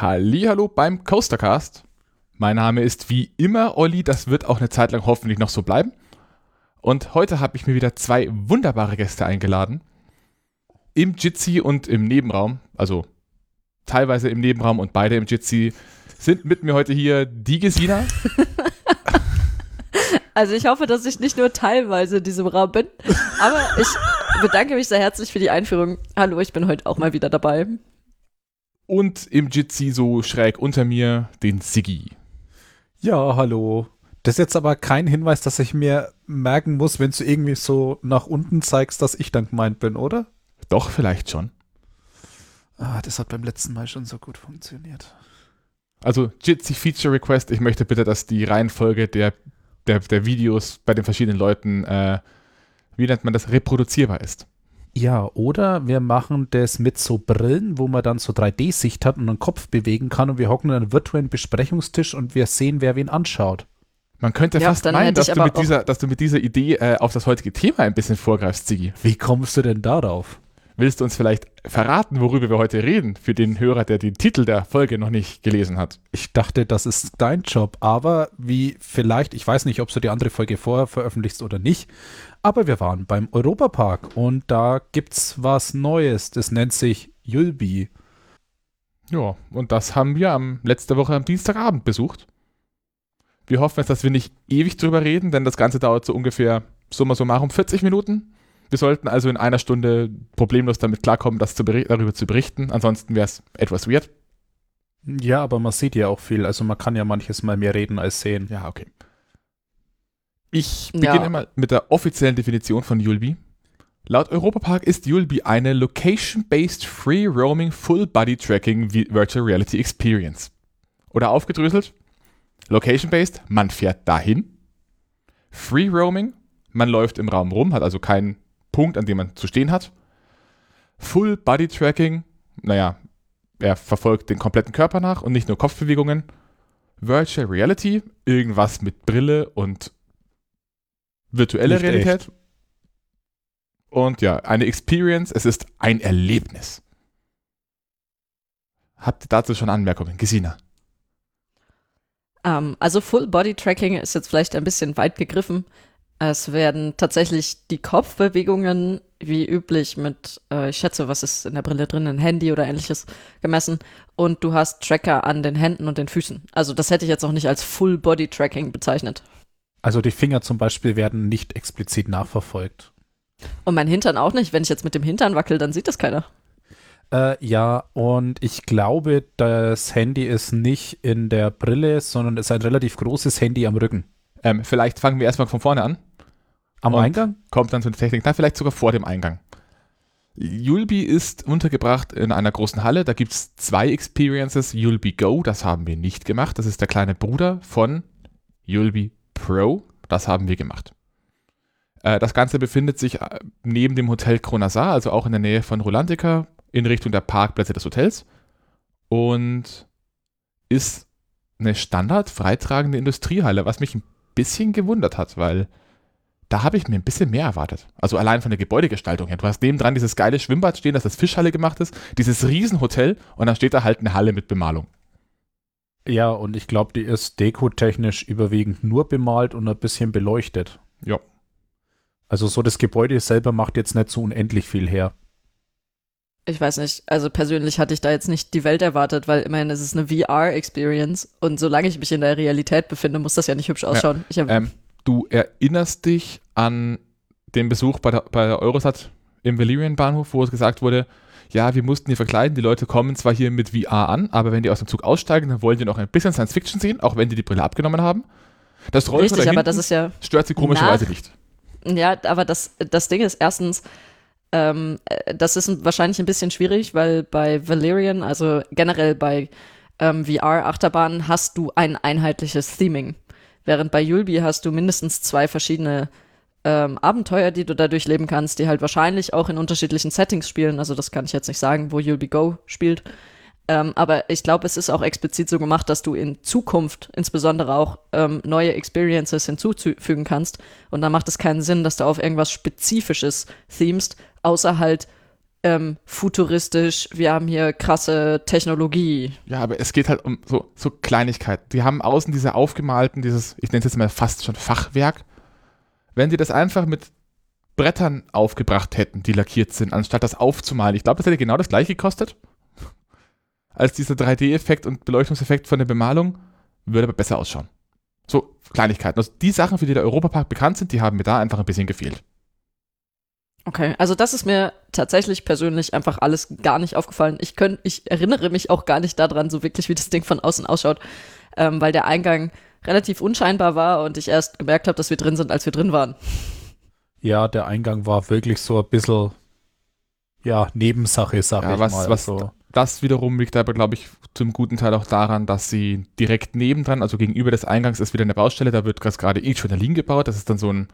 Hallo beim Coastercast. Mein Name ist wie immer Olli, das wird auch eine Zeit lang hoffentlich noch so bleiben. Und heute habe ich mir wieder zwei wunderbare Gäste eingeladen. Im Jitsi und im Nebenraum, also teilweise im Nebenraum und beide im Jitsi, sind mit mir heute hier die Gesina. Also ich hoffe, dass ich nicht nur teilweise in diesem Raum bin, aber ich bedanke mich sehr herzlich für die Einführung. Hallo, ich bin heute auch mal wieder dabei. Und im Jitsi so schräg unter mir den Siggi. Ja, hallo. Das ist jetzt aber kein Hinweis, dass ich mir merken muss, wenn du irgendwie so nach unten zeigst, dass ich dann gemeint bin, oder? Doch, vielleicht schon. Ah, das hat beim letzten Mal schon so gut funktioniert. Also Jitsi Feature Request, ich möchte bitte, dass die Reihenfolge der, der, der Videos bei den verschiedenen Leuten, äh, wie nennt man das, reproduzierbar ist. Ja, oder wir machen das mit so Brillen, wo man dann so 3D-Sicht hat und den Kopf bewegen kann und wir hocken an einem virtuellen Besprechungstisch und wir sehen, wer wen anschaut. Man könnte Ja, fast meinen, dass du, mit dieser, dass du mit dieser Idee äh, auf das heutige Thema ein bisschen vorgreifst, Ziggy. Wie kommst du denn darauf? Willst du uns vielleicht verraten, worüber wir heute reden, für den Hörer, der den Titel der Folge noch nicht gelesen hat? Ich dachte, das ist dein Job, aber wie vielleicht, ich weiß nicht, ob du die andere Folge vorher veröffentlichst oder nicht, aber wir waren beim Europapark und da gibt's was Neues. Das nennt sich Yulby. Ja, und das haben wir am, letzte Woche am Dienstagabend besucht. Wir hoffen jetzt, dass wir nicht ewig drüber reden, denn das Ganze dauert so ungefähr summa summarum 40 Minuten. Wir sollten also in einer Stunde problemlos damit klarkommen, das zu darüber zu berichten. Ansonsten wäre es etwas weird. Ja, aber man sieht ja auch viel, also man kann ja manches Mal mehr reden als sehen. Ja, okay. Ich Ja. beginne mal mit der offiziellen Definition von Yulby. Laut Europapark ist Yulby eine Location-Based Free Roaming Full Body Tracking Vi- Virtual Reality Experience. Oder aufgedröselt, Location-Based, man fährt dahin. Free Roaming, man läuft im Raum rum, hat also keinen Punkt, an dem man zu stehen hat. Full Body Tracking, naja, er verfolgt den kompletten Körper nach und nicht nur Kopfbewegungen. Virtual Reality, irgendwas mit Brille und virtuelle Nicht Realität. echt. Und ja, eine Experience, es ist ein Erlebnis. Habt ihr dazu schon Anmerkungen? Gesina. Ähm, also Full Body Tracking ist jetzt vielleicht ein bisschen weit gegriffen. Es werden tatsächlich die Kopfbewegungen wie üblich mit, äh, ich schätze, was ist in der Brille drin, ein Handy oder ähnliches gemessen. Und du hast Tracker an den Händen und den Füßen. Also das hätte ich jetzt auch nicht als Full Body Tracking bezeichnet. Also die Finger zum Beispiel werden nicht explizit nachverfolgt. Und mein Hintern auch nicht. Wenn ich jetzt mit dem Hintern wackel, dann sieht das keiner. Äh, ja, und ich glaube, das Handy ist nicht in der Brille, sondern ist ein relativ großes Handy am Rücken. Ähm, vielleicht fangen wir erstmal von vorne an. Am Und Eingang? Kommt dann zu der Technik. Nein, vielleicht sogar vor dem Eingang. Yulby ist untergebracht in einer großen Halle. Da gibt es zwei Experiences. Yulby Go, das haben wir nicht gemacht. Das ist der kleine Bruder von Yulby Pro. Das haben wir gemacht. Äh, das Ganze befindet sich äh, neben dem Hotel Kronasar, also auch in der Nähe von Rolantica, in Richtung der Parkplätze des Hotels. Und ist eine standard freitragende Industriehalle, was mich ein bisschen gewundert hat, weil da habe ich mir ein bisschen mehr erwartet. Also allein von der Gebäudegestaltung her. Du hast nebendran dieses geile Schwimmbad stehen, das als Fischhalle gemacht ist, dieses Riesenhotel und dann steht da halt eine Halle mit Bemalung. Ja, und ich glaube, die ist dekotechnisch überwiegend nur bemalt und ein bisschen beleuchtet. Ja. Also so das Gebäude selber macht jetzt nicht so unendlich viel her. Ich weiß nicht, also persönlich hatte ich da jetzt nicht die Welt erwartet, weil immerhin ist es eine VR-Experience und solange ich mich in der Realität befinde, muss das ja nicht hübsch ausschauen. Ich hab, Ähm, du erinnerst dich an den Besuch bei der, bei der Eurosat im Valerian-Bahnhof, wo es gesagt wurde, ja, wir mussten die verkleiden, die Leute kommen zwar hier mit VR an, aber wenn die aus dem Zug aussteigen, dann wollen die noch ein bisschen Science-Fiction sehen, auch wenn die die Brille abgenommen haben. Das richtig, da aber das ist ja, stört sie komischerweise nicht. ja, aber das, das Ding ist erstens, ähm, äh, das ist wahrscheinlich ein bisschen schwierig, weil bei Valerian, also generell bei ähm, VR-Achterbahnen, hast du ein einheitliches Theming. Während bei Yulby hast du mindestens zwei verschiedene ähm, Abenteuer, die du da durchleben kannst, die halt wahrscheinlich auch in unterschiedlichen Settings spielen. Also das kann ich jetzt nicht sagen, wo You'll Be Go spielt. Ähm, aber ich glaube, es ist auch explizit so gemacht, dass du in Zukunft insbesondere auch ähm, neue Experiences hinzufügen kannst. Und da macht es keinen Sinn, dass du auf irgendwas Spezifisches themst, außer halt ähm, futuristisch, wir haben hier krasse Technologie. Ja, aber es geht halt um so, so Kleinigkeiten. Die haben außen diese aufgemalten, dieses, ich nenne es jetzt mal fast schon Fachwerk. Wenn die das einfach mit Brettern aufgebracht hätten, die lackiert sind, anstatt das aufzumalen, ich glaube, das hätte genau das gleiche gekostet als dieser 3D-Effekt und Beleuchtungseffekt von der Bemalung, würde aber besser ausschauen. So Kleinigkeiten. Also die Sachen, für die der Europapark bekannt sind, die haben mir da einfach ein bisschen gefehlt. Okay, also das ist mir tatsächlich persönlich einfach alles gar nicht aufgefallen. Ich, könnt, ich erinnere mich auch gar nicht daran, so wirklich, wie das Ding von außen ausschaut, ähm, weil der Eingang relativ unscheinbar war und ich erst gemerkt habe, dass wir drin sind, als wir drin waren. Ja, der Eingang war wirklich so ein bisschen, ja, Nebensache, sag Ja, ich was, mal. was so. das wiederum liegt aber, glaube ich, zum guten Teil auch daran, dass sie direkt nebendran, also gegenüber des Eingangs ist wieder eine Baustelle, da wird gerade gerade Adrenalin gebaut. Das ist dann so ein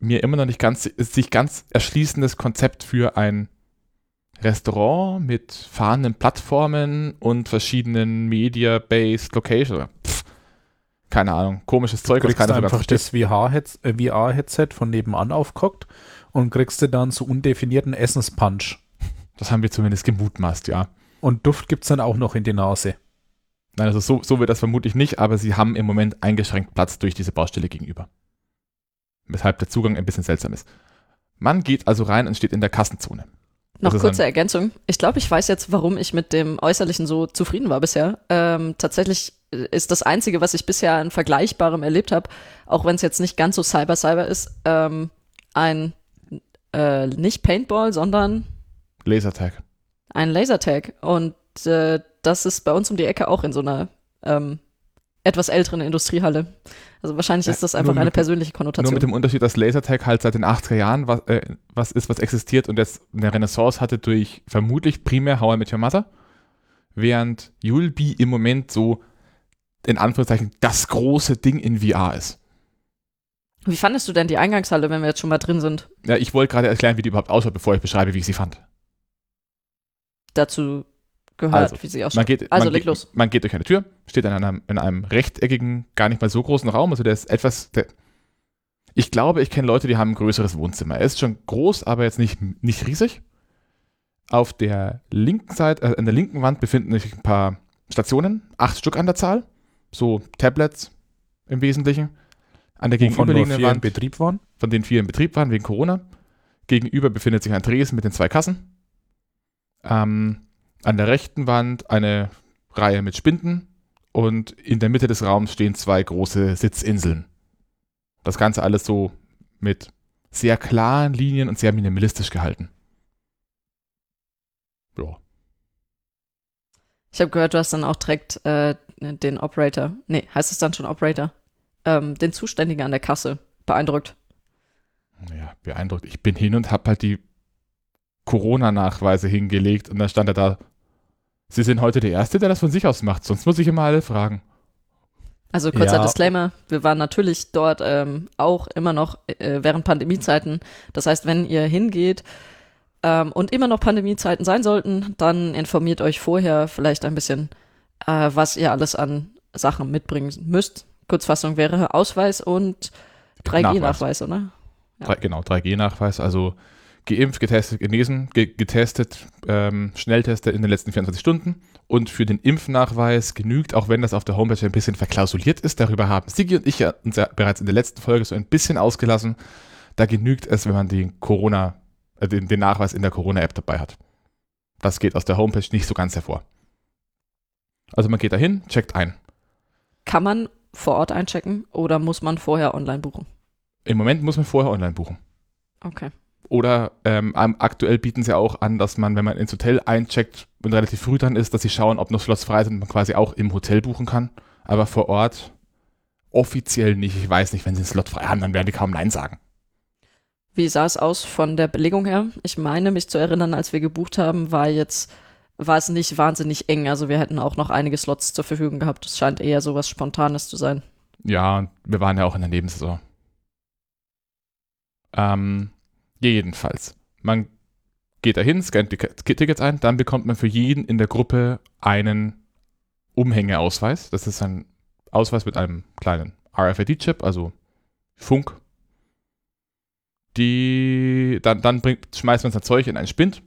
mir immer noch nicht ganz, sich ganz erschließendes Konzept für ein Restaurant mit fahrenden Plattformen und verschiedenen Media-based Locations. Keine Ahnung, komisches Zeug, Du kriegst keiner einfach versteht. das VR-Headset äh, von nebenan aufgehockt und kriegst du dann so undefinierten Essenspunch. Das haben wir zumindest gemutmaßt, ja. Und Duft gibt's dann auch noch in die Nase. Nein, also so, so wird das vermutlich nicht, aber sie haben im Moment eingeschränkt Platz durch diese Baustelle gegenüber. Weshalb der Zugang ein bisschen seltsam ist. Man geht also rein und steht in der Kassenzone. Noch Das ist kurze Ergänzung. Ich glaube, ich weiß jetzt, warum ich mit dem Äußerlichen so zufrieden war bisher. Ähm, tatsächlich ist das Einzige, was ich bisher an Vergleichbarem erlebt habe, auch wenn es jetzt nicht ganz so Cyber-Cyber ist, ähm, ein äh, nicht Paintball, sondern Lasertag. ein Lasertag. Und äh, das ist bei uns um die Ecke auch in so einer ähm, etwas älteren Industriehalle. Also wahrscheinlich Ja, ist das nur einfach mit- eine persönliche Nur Konnotation. mit dem Unterschied, dass Lasertag halt seit den 80er Jahren was, äh, was ist, was existiert und jetzt eine Renaissance hatte durch vermutlich primär How I Met Your Mother, während Yulby im Moment so in Anführungszeichen das große Ding in VR ist. Wie fandest du denn die Eingangshalle, wenn wir jetzt schon mal drin sind? Ja, ich wollte gerade erklären, wie die überhaupt ausschaut, bevor ich beschreibe, wie ich sie fand. Dazu gehört, Also, wie sie ausschaut. Man geht, Also man, leg geht, los. man geht durch eine Tür, steht in einem, in einem rechteckigen, gar nicht mal so großen Raum. Also der ist etwas. Der, ich glaube, ich kenne Leute, die haben ein größeres Wohnzimmer. Er ist schon groß, aber jetzt nicht, nicht riesig. Auf der linken Seite, äh, an der linken Wand befinden sich ein paar Stationen, acht Stück an der Zahl. So Tablets im Wesentlichen. An der gegenüberliegenden vier in Wand, Betrieb waren. von denen vier in Betrieb waren wegen Corona. Gegenüber befindet sich ein Tresen mit den zwei Kassen. Ähm, an der rechten Wand eine Reihe mit Spinden und in der Mitte des Raums stehen zwei große Sitzinseln. Das Ganze alles so mit sehr klaren Linien und sehr minimalistisch gehalten. Ja. Ich habe gehört, du hast dann auch direkt äh, den Operator, nee, heißt es dann schon Operator, ähm, den Zuständigen an der Kasse beeindruckt. ja, beeindruckt. Ich bin hin und habe halt die Corona-Nachweise hingelegt und dann stand er da. Sie sind heute der Erste, der das von sich aus macht, sonst muss ich immer alle fragen. Also kurzer Ja. Disclaimer, wir waren natürlich dort ähm, auch immer noch äh, während Pandemiezeiten. Das heißt, wenn ihr hingeht ähm, und immer noch Pandemiezeiten sein sollten, dann informiert euch vorher vielleicht ein bisschen, äh, was ihr alles an Sachen mitbringen müsst. Kurzfassung wäre Ausweis und 3G-Nachweis, oder? Ja. Genau, 3G-Nachweis, also geimpft, getestet, genesen, ge getestet, ähm, Schnellteste in den letzten 24 Stunden. Und für den Impfnachweis genügt, auch wenn das auf der Homepage ein bisschen verklausuliert ist, darüber haben Sigi und ich ja uns ja bereits in der letzten Folge so ein bisschen ausgelassen, da genügt es, wenn man den Corona, äh, den, den Nachweis in der Corona-App dabei hat. Das geht aus der Homepage nicht so ganz hervor. Also man geht dahin, checkt ein. Kann man vor Ort einchecken oder muss man vorher online buchen? Im Moment muss man vorher online buchen. Okay. Oder ähm, aktuell bieten sie auch an, dass man, wenn man ins Hotel eincheckt und relativ früh dran ist, dass sie schauen, ob noch Slots frei sind und man quasi auch im Hotel buchen kann. Aber vor Ort offiziell nicht. Ich weiß nicht, wenn sie einen Slot frei haben, dann werden die kaum Nein sagen. Wie sah es aus von der Belegung her? Ich meine, mich zu erinnern, als wir gebucht haben, war jetzt, war es nicht wahnsinnig eng. Also wir hätten auch noch einige Slots zur Verfügung gehabt. Es scheint eher so was Spontanes zu sein. Ja, wir waren ja auch in der Nebensaison. Ähm, jedenfalls. Man geht dahin, scannt die Tickets ein, dann bekommt man für jeden in der Gruppe einen Umhängeausweis. Das ist ein Ausweis mit einem kleinen RFID-Chip, also Funk. die, dann, dann bringt, schmeißt man sein Zeug in einen Spind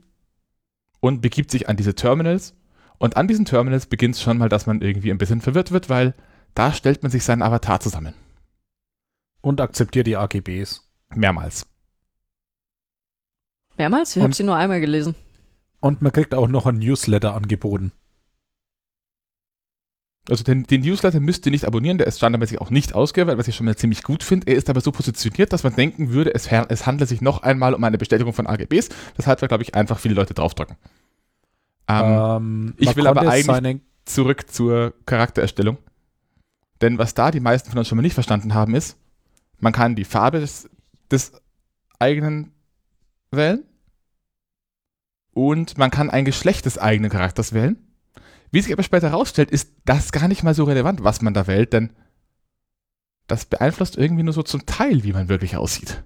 und begibt sich an diese Terminals. Und an diesen Terminals beginnt es schon mal, dass man irgendwie ein bisschen verwirrt wird, weil da stellt man sich seinen Avatar zusammen. Und akzeptiert die AGBs. Mehrmals. Mehrmals? Ich habe sie nur einmal gelesen. Und man kriegt auch noch ein Newsletter angeboten. Also den, den Newsletter müsst ihr nicht abonnieren, der ist standardmäßig auch nicht ausgewählt, was ich schon mal ziemlich gut finde. Er ist aber so positioniert, dass man denken würde, es, es handelt sich noch einmal um eine Bestätigung von AGBs. Deshalb wird, glaube ich, einfach viele Leute draufdrücken. Ähm, Ähm, ich will aber eigentlich- zurück zur Charaktererstellung. Denn was da die meisten von uns schon mal nicht verstanden haben, ist, man kann die Farbe des, des eigenen wählen und man kann ein Geschlecht des eigenen Charakters wählen. Wie sich aber später herausstellt, ist das gar nicht mal so relevant, was man da wählt, denn das beeinflusst irgendwie nur so zum Teil, wie man wirklich aussieht.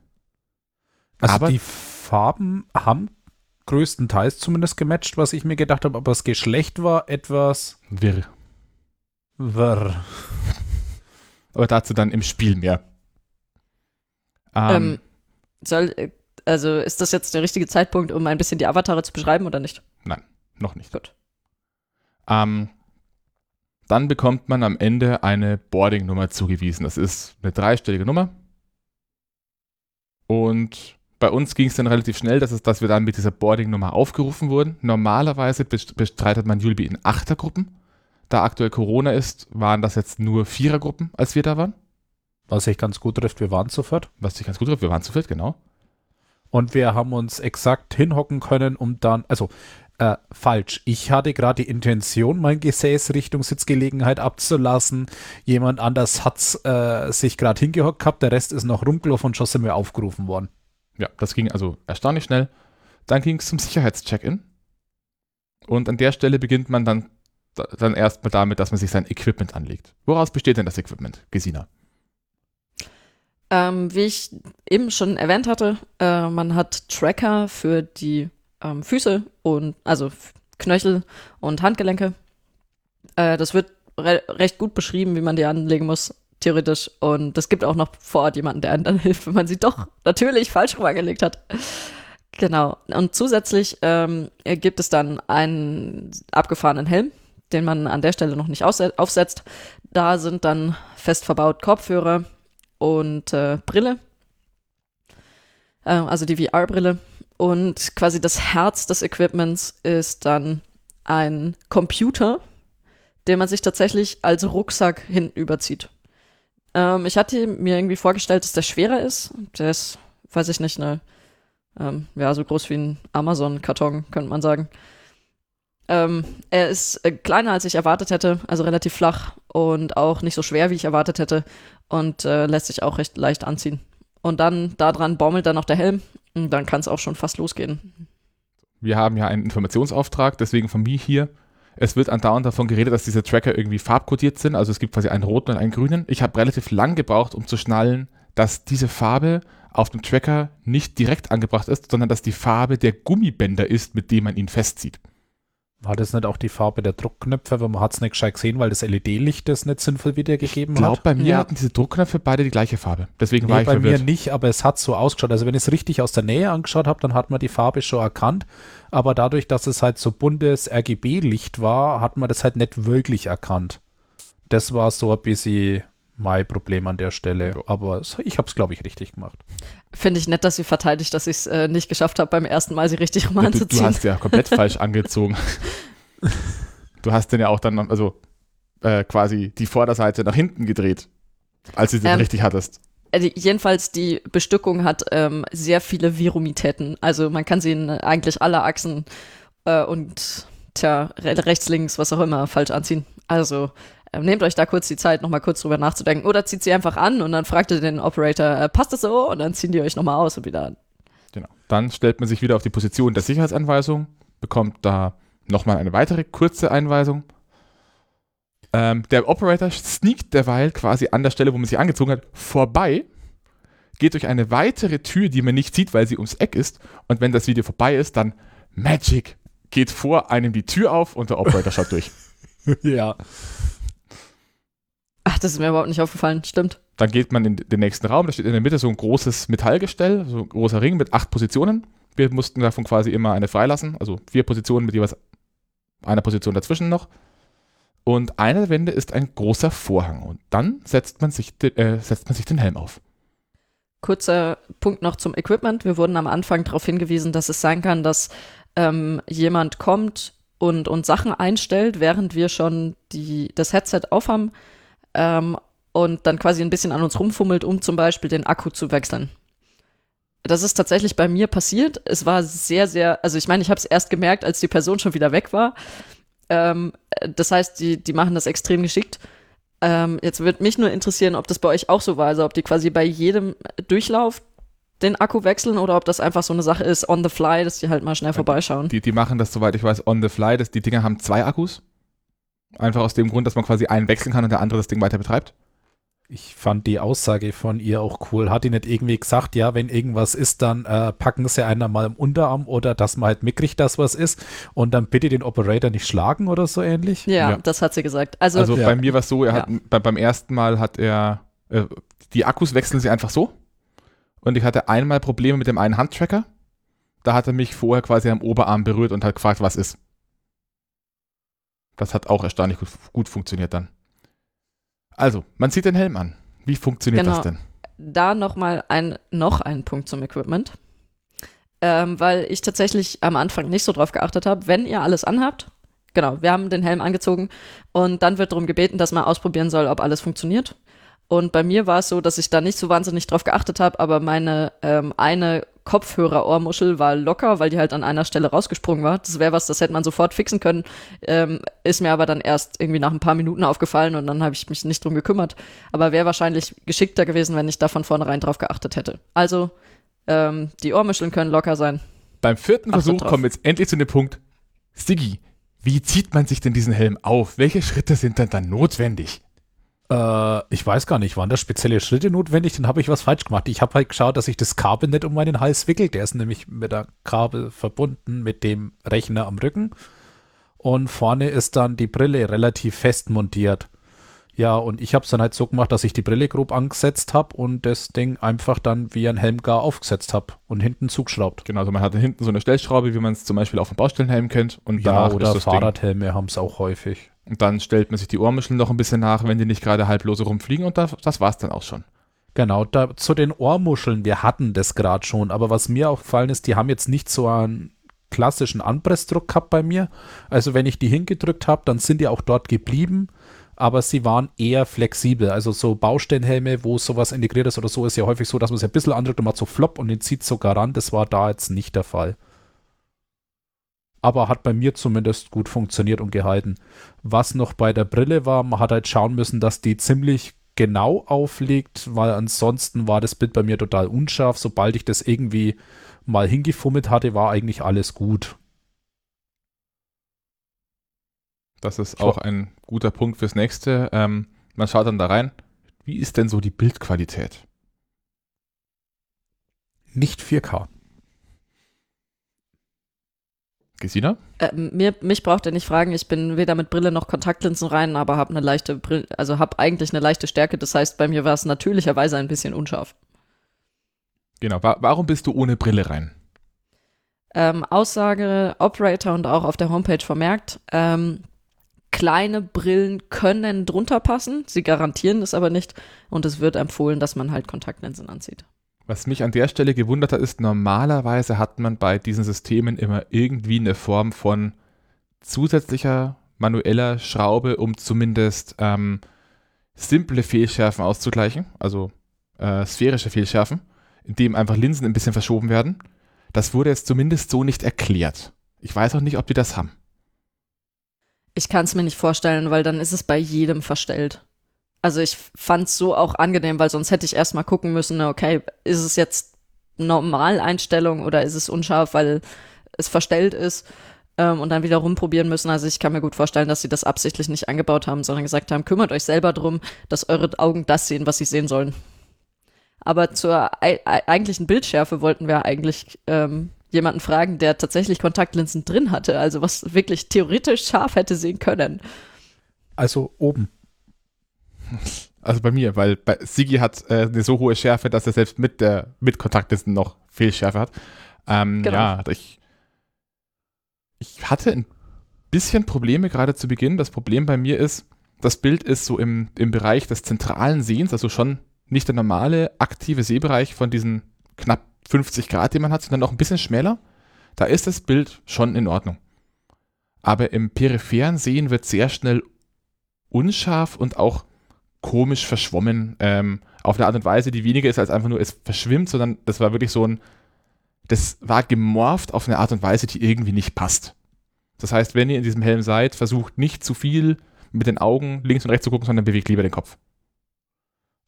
Also aber- die Farben haben größtenteils zumindest gematcht, was ich mir gedacht habe, aber das Geschlecht war etwas Wirr. wirr. Aber dazu dann im Spiel mehr. Ähm, Ähm, soll, äh, also ist das jetzt der richtige Zeitpunkt, um ein bisschen die Avatare zu beschreiben oder nicht? Noch nicht. Gut. Ähm, dann bekommt man am Ende eine Boarding-Nummer zugewiesen. Das ist eine dreistellige Nummer. Und bei uns ging es dann relativ schnell, dass, es, dass wir dann mit dieser Boarding-Nummer aufgerufen wurden. Normalerweise best- bestreitet man Julbi in Achtergruppen. Da aktuell Corona ist, waren das jetzt nur Vierergruppen, als wir da waren. Was sich ganz gut trifft, wir waren sofort. Was sich ganz gut trifft. Wir waren zu viert, genau. Und wir haben uns exakt hinhocken können, um dann, also äh, falsch. Ich hatte gerade die Intention, mein Gesäß Richtung Sitzgelegenheit abzulassen. Jemand anders hat äh, sich gerade hingehockt gehabt, der Rest ist noch rumgelaufen und schon sind wir aufgerufen worden. Ja, das ging also erstaunlich schnell. Dann ging es zum Sicherheitscheck-In. Und an der Stelle beginnt man dann, dann erstmal damit, dass man sich sein Equipment anlegt. Woraus besteht denn das Equipment, Gesina? Ähm, wie ich eben schon erwähnt hatte, äh, man hat Tracker für die ähm, Füße und also Knöchel und Handgelenke. Äh, das wird re recht gut beschrieben, wie man die anlegen muss, theoretisch. Und es gibt auch noch vor Ort jemanden, der einem dann hilft, wenn man sie doch natürlich falsch rum angelegt hat. Genau. Und zusätzlich ähm, gibt es dann einen abgefahrenen Helm, den man an der Stelle noch nicht aufsetzt. Da sind dann fest verbaut Kopfhörer und äh, Brille. Äh, also die VR-Brille. Und quasi das Herz des Equipments ist dann ein Computer, den man sich tatsächlich als Rucksack hinten überzieht. Ähm, ich hatte mir irgendwie vorgestellt, dass der schwerer ist. Der ist, weiß ich nicht, eine, ähm, ja, so groß wie ein Amazon-Karton, könnte man sagen. Ähm, er ist äh, kleiner, als ich erwartet hätte, also relativ flach und auch nicht so schwer, wie ich erwartet hätte und äh, lässt sich auch recht leicht anziehen. Und dann daran baumelt dann noch der Helm dann kann es auch schon fast losgehen. Wir haben ja einen Informationsauftrag, deswegen von mir hier. Es wird andauernd davon geredet, dass diese Tracker irgendwie farbkodiert sind. Also es gibt quasi einen roten und einen grünen. Ich habe relativ lang gebraucht, um zu schnallen, dass diese Farbe auf dem Tracker nicht direkt angebracht ist, sondern dass die Farbe der Gummibänder ist, mit dem man ihn festzieht. War das nicht auch die Farbe der Druckknöpfe, weil man hat es nicht gescheit gesehen, weil das LED-Licht das nicht sinnvoll wiedergegeben Ich glaube, hat? bei mir Ja. hatten diese Druckknöpfe beide die gleiche Farbe. Deswegen war Nee, ich bei verwirrt. mir nicht, aber es hat so ausgeschaut. Also wenn ich es richtig aus der Nähe angeschaut habe, dann hat man die Farbe schon erkannt. Aber dadurch, dass es halt so buntes RGB-Licht war, hat man das halt nicht wirklich erkannt. Das war so ein bisschen mein Problem an der Stelle. Ja. Aber ich habe es, glaube ich, richtig gemacht. Finde ich nett, dass sie verteidigt, dass ich es äh, nicht geschafft habe, beim ersten Mal sie richtig rum Ja, du, du anzuziehen. hast ja komplett falsch angezogen. Du hast den ja auch dann, also äh, quasi die Vorderseite nach hinten gedreht, als du den Ähm, richtig hattest. Die- jedenfalls die Bestückung hat ähm, sehr viele Virumitäten. Also man kann sie in eigentlich alle Achsen äh, und tja, re rechts, links, was auch immer, falsch anziehen. Also nehmt euch da kurz die Zeit, nochmal kurz drüber nachzudenken. Oder zieht sie einfach an und dann fragt ihr den Operator, äh, passt das so? Und dann ziehen die euch nochmal aus und wieder an. Genau. Dann stellt man sich wieder auf die Position der Sicherheitsanweisung, bekommt da nochmal eine weitere kurze Einweisung. Ähm, der Operator sneakt derweil quasi an der Stelle, wo man sich angezogen hat, vorbei, geht durch eine weitere Tür, die man nicht sieht, weil sie ums Eck ist. Und wenn das Video vorbei ist, dann Magic geht vor einem die Tür auf und der Operator schaut durch. ja. Ach, das ist mir überhaupt nicht aufgefallen. Stimmt. Dann geht man in den nächsten Raum, da steht in der Mitte so ein großes Metallgestell, so ein großer Ring mit acht Positionen. Wir mussten davon quasi immer eine freilassen, also vier Positionen mit jeweils einer Position dazwischen noch. Und eine der Wände ist ein großer Vorhang. Und dann setzt man sich, äh, setzt man sich den Helm auf. Kurzer Punkt noch zum Equipment. Wir wurden am Anfang darauf hingewiesen, dass es sein kann, dass ähm, jemand kommt und uns Sachen einstellt, während wir schon die, das Headset aufhaben ähm, und dann quasi ein bisschen an uns rumfummelt, um zum Beispiel den Akku zu wechseln. Das ist tatsächlich bei mir passiert. Es war sehr, sehr, also ich meine, ich habe es erst gemerkt, als die Person schon wieder weg war. Ähm, das heißt, die, die machen das extrem geschickt. Ähm, jetzt wird mich nur interessieren, ob das bei euch auch so war, also ob die quasi bei jedem Durchlauf den Akku wechseln oder ob das einfach so eine Sache ist, on the fly, dass die halt mal schnell vorbeischauen. Die, die machen das, soweit ich weiß, on the fly. Das, die Dinger haben zwei Akkus. Einfach aus dem Grund, dass man quasi einen wechseln kann und der andere das Ding weiter betreibt. Ich fand die Aussage von ihr auch cool. Hat die nicht irgendwie gesagt, ja, wenn irgendwas ist, dann äh, packen sie einer mal im Unterarm oder dass man halt mitkriegt, dass was ist und dann bitte den Operator nicht schlagen oder so ähnlich? Ja, Ja. das hat sie gesagt. Also, Also Ja. bei mir war es so, er hat Ja. bei, beim ersten Mal hat er, äh, die Akkus wechseln sie einfach so. Und ich hatte einmal Probleme mit dem einen Handtracker. Da hat er mich vorher quasi am Oberarm berührt und hat gefragt, was ist. Das hat auch erstaunlich gut, gut funktioniert dann. Also, man zieht den Helm an. Wie funktioniert Genau. das denn? da noch mal ein, noch ein Punkt zum Equipment. Ähm, weil ich tatsächlich am Anfang nicht so drauf geachtet habe, wenn ihr alles anhabt, genau, wir haben den Helm angezogen und dann wird darum gebeten, dass man ausprobieren soll, ob alles funktioniert. Und bei mir war es so, dass ich da nicht so wahnsinnig drauf geachtet habe, aber meine ähm, eine Kopfhörer-Ohrmuschel war locker, weil die halt an einer Stelle rausgesprungen war. Das wäre was, das hätte man sofort fixen können. Ähm, ist mir aber dann erst irgendwie nach ein paar Minuten aufgefallen und dann habe ich mich nicht drum gekümmert. Aber wäre wahrscheinlich geschickter gewesen, wenn ich da von vornherein drauf geachtet hätte. Also, ähm, die Ohrmuscheln können locker sein. Beim vierten Achtet Versuch drauf. kommen wir jetzt endlich zu dem Punkt. Siggi, wie zieht man sich denn diesen Helm auf? Welche Schritte sind denn dann notwendig? Äh, ich weiß gar nicht, waren da spezielle Schritte notwendig? Dann habe ich was falsch gemacht. Ich habe halt geschaut, dass ich das Kabel nicht um meinen Hals wickel. Der ist nämlich mit der Kabel verbunden mit dem Rechner am Rücken. Und vorne ist dann die Brille relativ fest montiert. Ja, und ich habe es dann halt so gemacht, dass ich die Brille grob angesetzt habe und das Ding einfach dann wie ein Helm gar aufgesetzt habe und hinten zugeschraubt. Genau, also man hat hinten so eine Stellschraube, wie man es zum Beispiel auf dem Baustellenhelm kennt. Und Ja, oder. Fahrradhelme haben es auch häufig. Und dann stellt man sich die Ohrmuscheln noch ein bisschen nach, wenn die nicht gerade halblose rumfliegen und das, das war's dann auch schon. Genau, da, zu den Ohrmuscheln, wir hatten das gerade schon, aber was mir aufgefallen ist, die haben jetzt nicht so einen klassischen Anpressdruck gehabt bei mir. Also wenn ich die hingedrückt habe, dann sind die auch dort geblieben, aber sie waren eher flexibel. Also so Baustellenhelme, wo sowas integriert ist oder so, ist ja häufig so, dass man es ein bisschen andrückt und macht so flop und den zieht sogar ran. Das war da jetzt nicht der Fall. Aber hat bei mir zumindest gut funktioniert und gehalten. Was noch bei der Brille war, man hat halt schauen müssen, dass die ziemlich genau aufliegt, weil ansonsten war das Bild bei mir total unscharf. Sobald ich das irgendwie mal hingefummelt hatte, war eigentlich alles gut. Das ist auch ein guter Punkt fürs nächste. Ähm, man schaut dann da rein. Wie ist denn so die Bildqualität? Nicht 4K. Gesina? Äh, mir, mich braucht ihr nicht fragen, ich bin weder mit Brille noch Kontaktlinsen rein, aber habe eine leichte Brille, also habe eigentlich eine leichte Stärke. Das heißt, bei mir war es natürlicherweise ein bisschen unscharf. Genau. Wa warum bist du ohne Brille rein? Ähm, Aussage Operator und auch auf der Homepage vermerkt, ähm, kleine Brillen können drunter passen, sie garantieren es aber nicht und es wird empfohlen, dass man halt Kontaktlinsen anzieht. Was mich an der Stelle gewundert hat, ist, normalerweise hat man bei diesen Systemen immer irgendwie eine Form von zusätzlicher manueller Schraube, um zumindest ähm, simple Fehlschärfen auszugleichen, also äh, sphärische Fehlschärfen, indem einfach Linsen ein bisschen verschoben werden. Das wurde jetzt zumindest so nicht erklärt. Ich weiß auch nicht, ob die das haben. Ich kann es mir nicht vorstellen, weil dann ist es bei jedem verstellt. Also ich fand es so auch angenehm, weil sonst hätte ich erstmal gucken müssen, okay, ist es jetzt Normaleinstellung oder ist es unscharf, weil es verstellt ist ähm, und dann wieder rumprobieren müssen. Also ich kann mir gut vorstellen, dass sie das absichtlich nicht eingebaut haben, sondern gesagt haben, kümmert euch selber drum, dass eure Augen das sehen, was sie sehen sollen. Aber zur ei ei- eigentlichen Bildschärfe wollten wir eigentlich ähm, jemanden fragen, der tatsächlich Kontaktlinsen drin hatte, also was wirklich theoretisch scharf hätte sehen können. Also oben. Also bei mir, weil bei Sigi hat äh, eine so hohe Schärfe, dass er selbst mit der mit Kontaktlinsen noch Fehlschärfe hat. Ähm, Genau. Ja, ich, ich hatte ein bisschen Probleme gerade zu Beginn. Das Problem bei mir ist, das Bild ist so im, im Bereich des zentralen Sehens, also schon nicht der normale aktive Sehbereich von diesen knapp 50 Grad, die man hat, sondern noch ein bisschen schmäler. Da ist das Bild schon in Ordnung. Aber im peripheren Sehen wird sehr schnell unscharf und auch komisch verschwommen, ähm, auf eine Art und Weise, die weniger ist als einfach nur, es verschwimmt, sondern das war wirklich so ein, das war gemorpht auf eine Art und Weise, die irgendwie nicht passt. Das heißt, wenn ihr in diesem Helm seid, versucht nicht zu viel mit den Augen links und rechts zu gucken, sondern bewegt lieber den Kopf.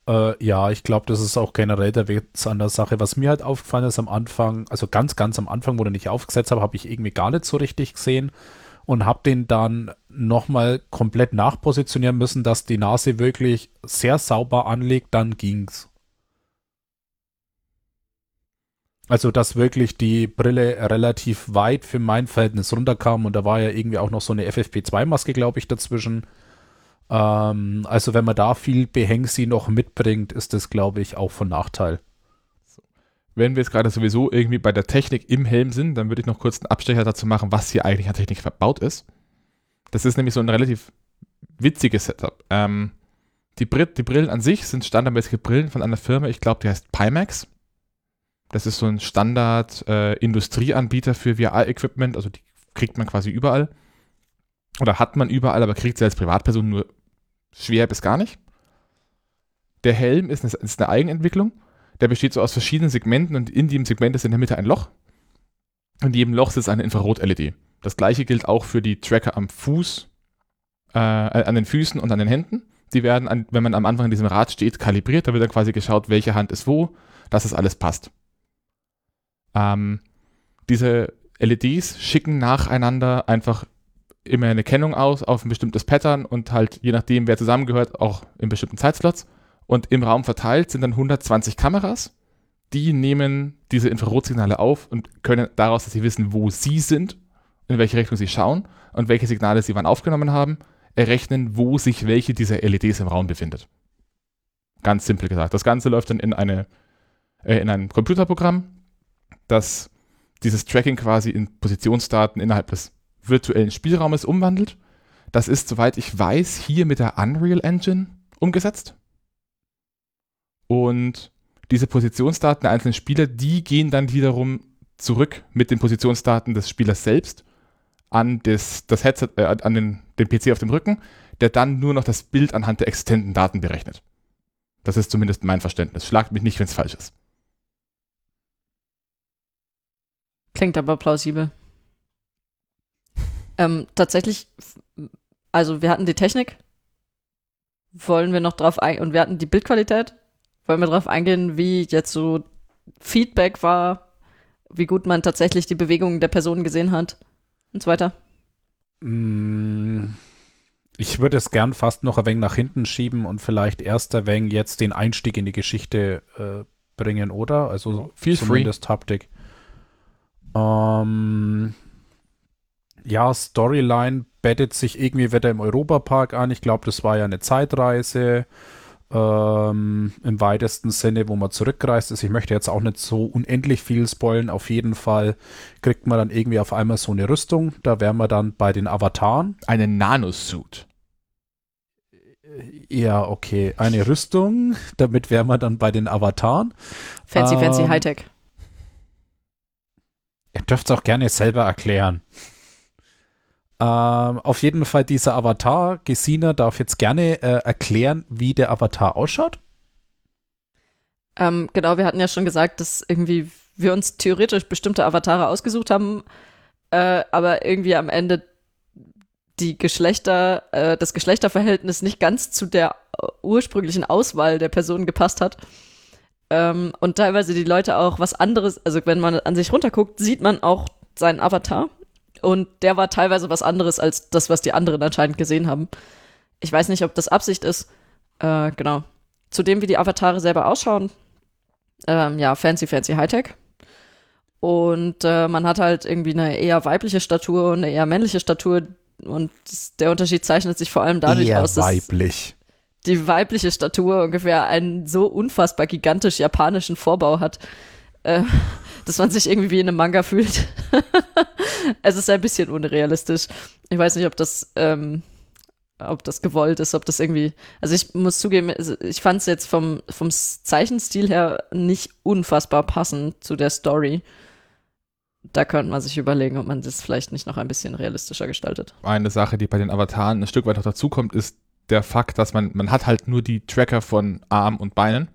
Äh, ja, ich glaube, das ist auch generell der Witz an der Sache. Was mir halt aufgefallen ist am Anfang, also ganz, ganz am Anfang, wo ich aufgesetzt habe, habe ich irgendwie gar nicht so richtig gesehen und habe den dann nochmal komplett nachpositionieren müssen, dass die Nase wirklich sehr sauber anlegt, dann ging's. Also, dass wirklich die Brille relativ weit für mein Verhältnis runterkam und da war ja irgendwie auch noch so eine FFP2-Maske, glaube ich, dazwischen. Ähm, also, wenn man da viel Behängsi noch mitbringt, ist das, glaube ich, auch von Nachteil. Wenn wir jetzt gerade sowieso irgendwie bei der Technik im Helm sind, dann würde ich noch kurz einen Abstecher dazu machen, was hier eigentlich an Technik verbaut ist. Das ist nämlich so ein relativ witziges Setup. Ähm, die, Brit die Brillen an sich sind standardmäßige Brillen von einer Firma, ich glaube, die heißt Pimax. Das ist so ein Standard-Industrieanbieter für VR-Equipment, also die kriegt man quasi überall. Oder hat man überall, aber kriegt sie als Privatperson nur schwer bis gar nicht. Der Helm ist eine, ist eine Eigenentwicklung. Der besteht so aus verschiedenen Segmenten und in dem Segment ist in der Mitte ein Loch. Und in jedem Loch sitzt eine Infrarot-LED. Das gleiche gilt auch für die Tracker am Fuß, äh, an den Füßen und an den Händen. Die werden, an, wenn man am Anfang in diesem Rad steht, kalibriert. Da wird dann quasi geschaut, welche Hand ist wo, dass es alles passt. Ähm, diese LEDs schicken nacheinander einfach immer eine Kennung aus auf ein bestimmtes Pattern und halt je nachdem, wer zusammengehört, auch in bestimmten Zeitslots. Und im Raum verteilt sind dann 120 Kameras, die nehmen diese Infrarotsignale auf und können daraus, dass sie wissen, wo sie sind, in welche Richtung sie schauen und welche Signale sie wann aufgenommen haben, errechnen, wo sich welche dieser LEDs im Raum befindet. Ganz simpel gesagt. Das Ganze läuft dann in, eine, äh, in ein Computerprogramm, das dieses Tracking quasi in Positionsdaten innerhalb des virtuellen Spielraumes umwandelt. Das ist, soweit ich weiß, hier mit der Unreal Engine umgesetzt. Und diese Positionsdaten der einzelnen Spieler, die gehen dann wiederum zurück mit den Positionsdaten des Spielers selbst an das, das Headset, äh, an den, den PC auf dem Rücken, der dann nur noch das Bild anhand der existenten Daten berechnet. Das ist zumindest mein Verständnis. Schlagt mich nicht, wenn es falsch ist. Klingt aber plausibel. ähm, tatsächlich, also wir hatten die Technik. Wollen wir noch drauf eingehen? Und wir hatten die Bildqualität. Wollen wir drauf eingehen, wie jetzt so Feedback war, wie gut man tatsächlich die Bewegungen der Person gesehen hat und so weiter? Mm, Ich würde es gern fast noch ein wenig nach hinten schieben und vielleicht erst ein wenig jetzt den Einstieg in die Geschichte äh, bringen, oder? Also Feel free. zumindest Haptik. Ähm, ja, Storyline bettet sich irgendwie wieder im Europapark an. Ich glaube, das war ja eine Zeitreise ähm, im weitesten Sinne, wo man zurückgereist ist. Ich möchte jetzt auch nicht so unendlich viel spoilen. Auf jeden Fall kriegt man dann irgendwie auf einmal so eine Rüstung. Da wären wir dann bei den Avataren. Eine Nanosuit. Ja, okay. Eine Rüstung. Damit wären wir dann bei den Avataren. Fancy, fancy Ähm, Hightech. Ihr dürft es auch gerne selber erklären. Ähm, auf jeden Fall dieser Avatar. Gesina darf jetzt gerne äh, erklären, wie der Avatar ausschaut. Ähm, genau, wir hatten ja schon gesagt, dass irgendwie wir uns theoretisch bestimmte Avatare ausgesucht haben, äh, aber irgendwie am Ende die Geschlechter, äh, das Geschlechterverhältnis nicht ganz zu der äh, ursprünglichen Auswahl der Person gepasst hat. Ähm, und teilweise die Leute auch was anderes, also wenn man an sich runterguckt, sieht man auch seinen Avatar. Und der war teilweise was anderes als das, was die anderen anscheinend gesehen haben. Ich weiß nicht, ob das Absicht ist. Äh, genau. Zudem, wie die Avatare selber ausschauen, ähm, ja, fancy, fancy Hightech. Und äh, man hat halt irgendwie eine eher weibliche Statur und eine eher männliche Statur. Und der Unterschied zeichnet sich vor allem dadurch Eher aus, dass weiblich. die weibliche Statur ungefähr einen so unfassbar gigantisch japanischen Vorbau hat, äh, dass man sich irgendwie wie in einem Manga fühlt. es ist ein bisschen unrealistisch. Ich weiß nicht, ob das, ähm, ob das gewollt ist, ob das irgendwie. Also ich muss zugeben, also ich fand es jetzt vom, vom Zeichenstil her nicht unfassbar passend zu der Story. Da könnte man sich überlegen, ob man das vielleicht nicht noch ein bisschen realistischer gestaltet. Eine Sache, die bei den Avataren ein Stück weit noch dazukommt, ist der Fakt, dass man, man hat halt nur die Tracker von Arm und Beinen,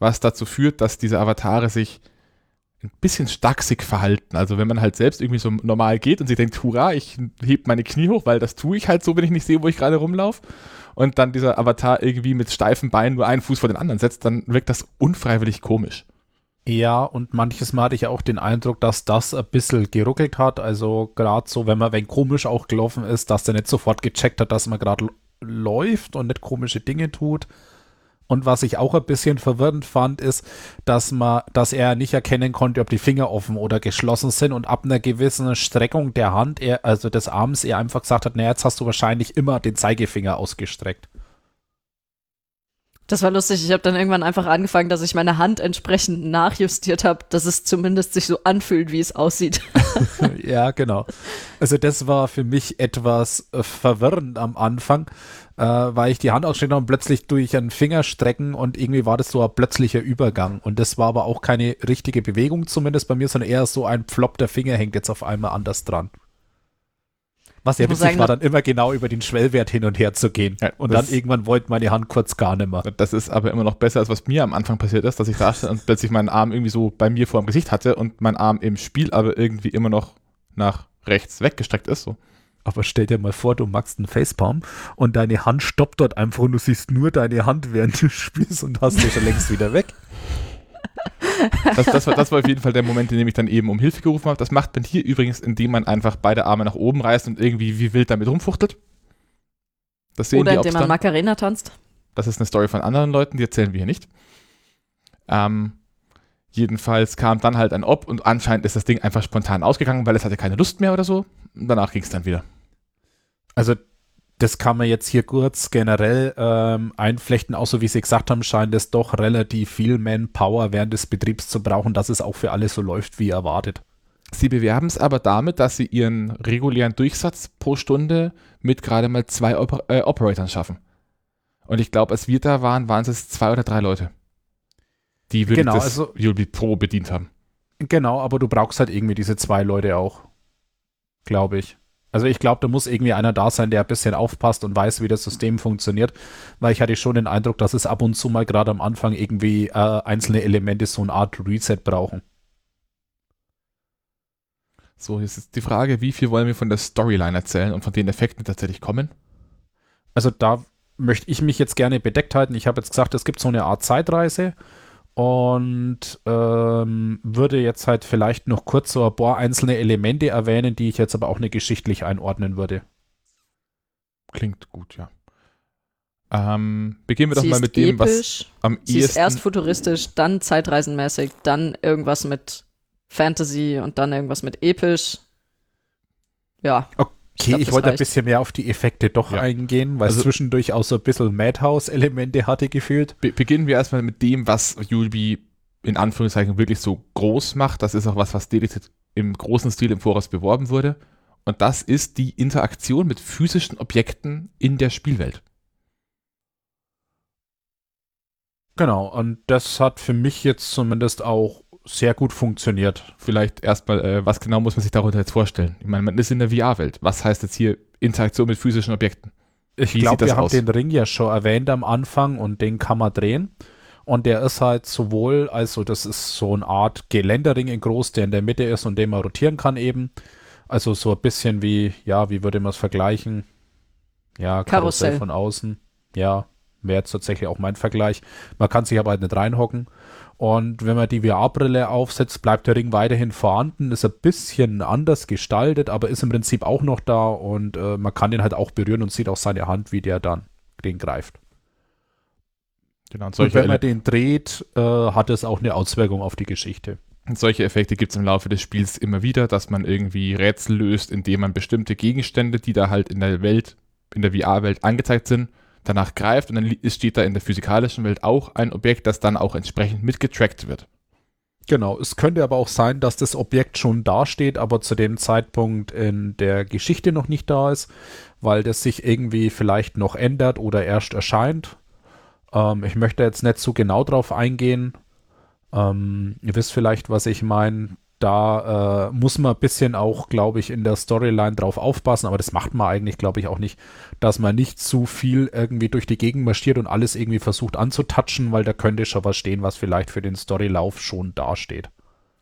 was dazu führt, dass diese Avatare sich ein bisschen stachsig verhalten. Also wenn man halt selbst irgendwie so normal geht und sich denkt, hurra, ich heb meine Knie hoch, weil das tue ich halt so, wenn ich nicht sehe, wo ich gerade rumlaufe. Und dann dieser Avatar irgendwie mit steifen Beinen nur einen Fuß vor den anderen setzt, dann wirkt das unfreiwillig komisch. Ja, und manches Mal hatte ich auch den Eindruck, dass das ein bisschen geruckelt hat. Also gerade so, wenn man, wenn komisch auch gelaufen ist, dass der nicht sofort gecheckt hat, dass man gerade läuft und nicht komische Dinge tut. Und was ich auch ein bisschen verwirrend fand, ist, dass man, dass er nicht erkennen konnte, ob die Finger offen oder geschlossen sind und ab einer gewissen Streckung der Hand, er, also des Arms, er einfach gesagt hat, naja, jetzt hast du wahrscheinlich immer den Zeigefinger ausgestreckt. Das war lustig. Ich habe dann irgendwann einfach angefangen, dass ich meine Hand entsprechend nachjustiert habe, dass es zumindest sich so anfühlt, wie es aussieht. ja, genau. Also das war für mich etwas äh, verwirrend am Anfang, äh, weil ich die Hand ausstrecke und plötzlich durch einen Finger strecken und irgendwie war das so ein plötzlicher Übergang. Und das war aber auch keine richtige Bewegung zumindest bei mir, sondern eher so ein Plop, der Finger hängt jetzt auf einmal anders dran. Was ja witzig sagen, war, dann immer genau über den Schwellwert hin und her zu gehen. Ja, und dann irgendwann wollte meine Hand kurz gar nicht mehr. Das ist aber immer noch besser, als was mir am Anfang passiert ist, dass ich da und plötzlich meinen Arm irgendwie so bei mir vor dem Gesicht hatte und mein Arm im Spiel aber irgendwie immer noch nach rechts weggestreckt ist. So. Aber stell dir mal vor, du machst einen Facepalm und deine Hand stoppt dort einfach und du siehst nur deine Hand, während du spielst und hast sie schon längst wieder weg. Das, das, war, das war auf jeden Fall der Moment, in dem ich dann eben um Hilfe gerufen habe. Das macht man hier übrigens, indem man einfach beide Arme nach oben reißt und irgendwie wie wild damit rumfuchtelt. Das sehen Oder indem man Macarena tanzt. Das ist eine Story von anderen Leuten, die erzählen wir hier nicht. Ähm, jedenfalls kam dann halt ein Ob und anscheinend ist das Ding einfach spontan ausgegangen, weil es hatte keine Lust mehr oder so. Und danach ging es dann wieder. Also das kann man jetzt hier kurz generell ähm, einflechten, auch so wie Sie gesagt haben, scheint es doch relativ viel Manpower während des Betriebs zu brauchen, dass es auch für alle so läuft, wie erwartet. Sie bewerben es aber damit, dass sie ihren regulären Durchsatz pro Stunde mit gerade mal zwei Oper äh, Operatoren schaffen. Und ich glaube, als wir da waren, waren es zwei oder drei Leute, die wirklich genau, das also, Ulbi Pro bedient haben. Genau, aber du brauchst halt irgendwie diese zwei Leute auch, glaube ich. Also ich glaube, da muss irgendwie einer da sein, der ein bisschen aufpasst und weiß, wie das System funktioniert, weil ich hatte schon den Eindruck, dass es ab und zu mal gerade am Anfang irgendwie äh, einzelne Elemente so eine Art Reset brauchen. So, jetzt ist die Frage, wie viel wollen wir von der Storyline erzählen und von den Effekten die tatsächlich kommen? Also da möchte ich mich jetzt gerne bedeckt halten. Ich habe jetzt gesagt, es gibt so eine Art Zeitreise und ähm, würde jetzt halt vielleicht noch kurz so ein paar einzelne Elemente erwähnen, die ich jetzt aber auch nicht geschichtlich einordnen würde. Klingt gut, ja. Ähm, beginnen wir Sie doch mal mit dem, episch, was am Sie ehesten... ist erst futuristisch, dann zeitreisenmäßig, dann irgendwas mit Fantasy und dann irgendwas mit episch. Ja. Okay. Okay, ich, ich wollte reicht. ein bisschen mehr auf die Effekte doch ja. eingehen, weil also, es zwischendurch auch so ein bisschen Madhouse-Elemente hatte gefühlt. Be beginnen wir erstmal mit dem, was Yulby in Anführungszeichen wirklich so groß macht. Das ist auch was, was dediziert im großen Stil im Voraus beworben wurde. Und das ist die Interaktion mit physischen Objekten in der Spielwelt. Genau, und das hat für mich jetzt zumindest auch sehr gut funktioniert. Vielleicht erstmal, äh, was genau muss man sich darunter jetzt vorstellen? Ich meine, man ist in der VR-Welt. Was heißt jetzt hier Interaktion mit physischen Objekten? Ich glaube, wir aus? haben den Ring ja schon erwähnt am Anfang und den kann man drehen. Und der ist halt sowohl, also das ist so eine Art Geländering in groß, der in der Mitte ist und den man rotieren kann eben. Also so ein bisschen wie, ja, wie würde man es vergleichen? Ja, Karussell. Karussell von außen. Ja, wäre jetzt tatsächlich auch mein Vergleich. Man kann sich aber halt nicht reinhocken. Und wenn man die VR-Brille aufsetzt, bleibt der Ring weiterhin vorhanden, ist ein bisschen anders gestaltet, aber ist im Prinzip auch noch da und äh, man kann den halt auch berühren und sieht auch seine Hand, wie der dann den greift. Genau, und, und wenn man den dreht, äh, hat es auch eine Auswirkung auf die Geschichte. Und solche Effekte gibt es im Laufe des Spiels immer wieder, dass man irgendwie Rätsel löst, indem man bestimmte Gegenstände, die da halt in der Welt, in der VR-Welt angezeigt sind, danach greift und dann steht da in der physikalischen Welt auch ein Objekt, das dann auch entsprechend mitgetrackt wird. Genau, es könnte aber auch sein, dass das Objekt schon dasteht, aber zu dem Zeitpunkt in der Geschichte noch nicht da ist, weil das sich irgendwie vielleicht noch ändert oder erst erscheint. Ähm, ich möchte jetzt nicht so genau drauf eingehen. Ähm, ihr wisst vielleicht, was ich meine da äh, muss man ein bisschen auch, glaube ich, in der Storyline drauf aufpassen, aber das macht man eigentlich, glaube ich, auch nicht, dass man nicht zu viel irgendwie durch die Gegend marschiert und alles irgendwie versucht anzutatschen, weil da könnte schon was stehen, was vielleicht für den Storylauf schon dasteht.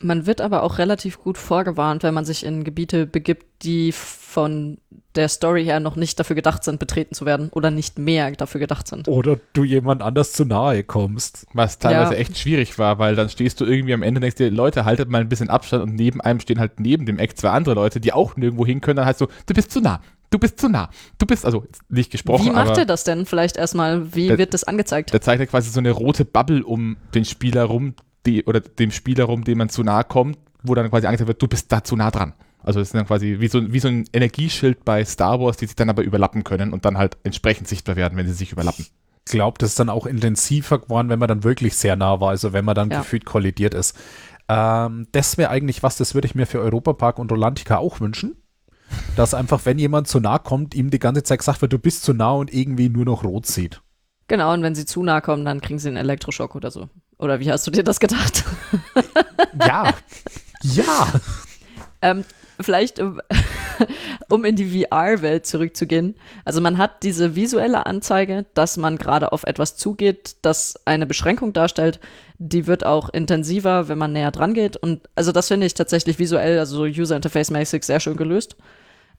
Man wird aber auch relativ gut vorgewarnt, wenn man sich in Gebiete begibt, die von der Story her noch nicht dafür gedacht sind, betreten zu werden oder nicht mehr dafür gedacht sind. Oder du jemand anders zu nahe kommst. Was teilweise ja. echt schwierig war, weil dann stehst du irgendwie am Ende und denkst dir, Leute, haltet mal ein bisschen Abstand und neben einem stehen halt neben dem Eck zwei andere Leute, die auch nirgendwo hin können, dann heißt so, du bist zu nah. Du bist zu nah. Du bist, also nicht gesprochen. Wie macht er das denn vielleicht erstmal? Wie der, wird das angezeigt? Der zeigt ja quasi so eine rote Bubble um den Spieler rum, die, oder dem Spieler rum, dem man zu nah kommt, wo dann quasi angezeigt wird, du bist da zu nah dran. Also es ist dann quasi wie so, wie so ein Energieschild bei Star Wars, die sich dann aber überlappen können und dann halt entsprechend sichtbar werden, wenn sie sich überlappen. Ich glaube, das ist dann auch intensiver geworden, wenn man dann wirklich sehr nah war, also wenn man dann ja. gefühlt kollidiert ist. Ähm, das wäre eigentlich was, das würde ich mir für Europapark und Rolantica auch wünschen. Dass einfach, wenn jemand zu nah kommt, ihm die ganze Zeit gesagt wird, du bist zu nah und irgendwie nur noch rot sieht. Genau, und wenn sie zu nah kommen, dann kriegen sie einen Elektroschock oder so. Oder wie hast du dir das gedacht? ja. Ja. Ähm, vielleicht, um, in die VR-Welt zurückzugehen. Also man hat diese visuelle Anzeige, dass man gerade auf etwas zugeht, das eine Beschränkung darstellt. Die wird auch intensiver, wenn man näher dran geht. Und also das finde ich tatsächlich visuell, also so User Interface-mäßig sehr schön gelöst.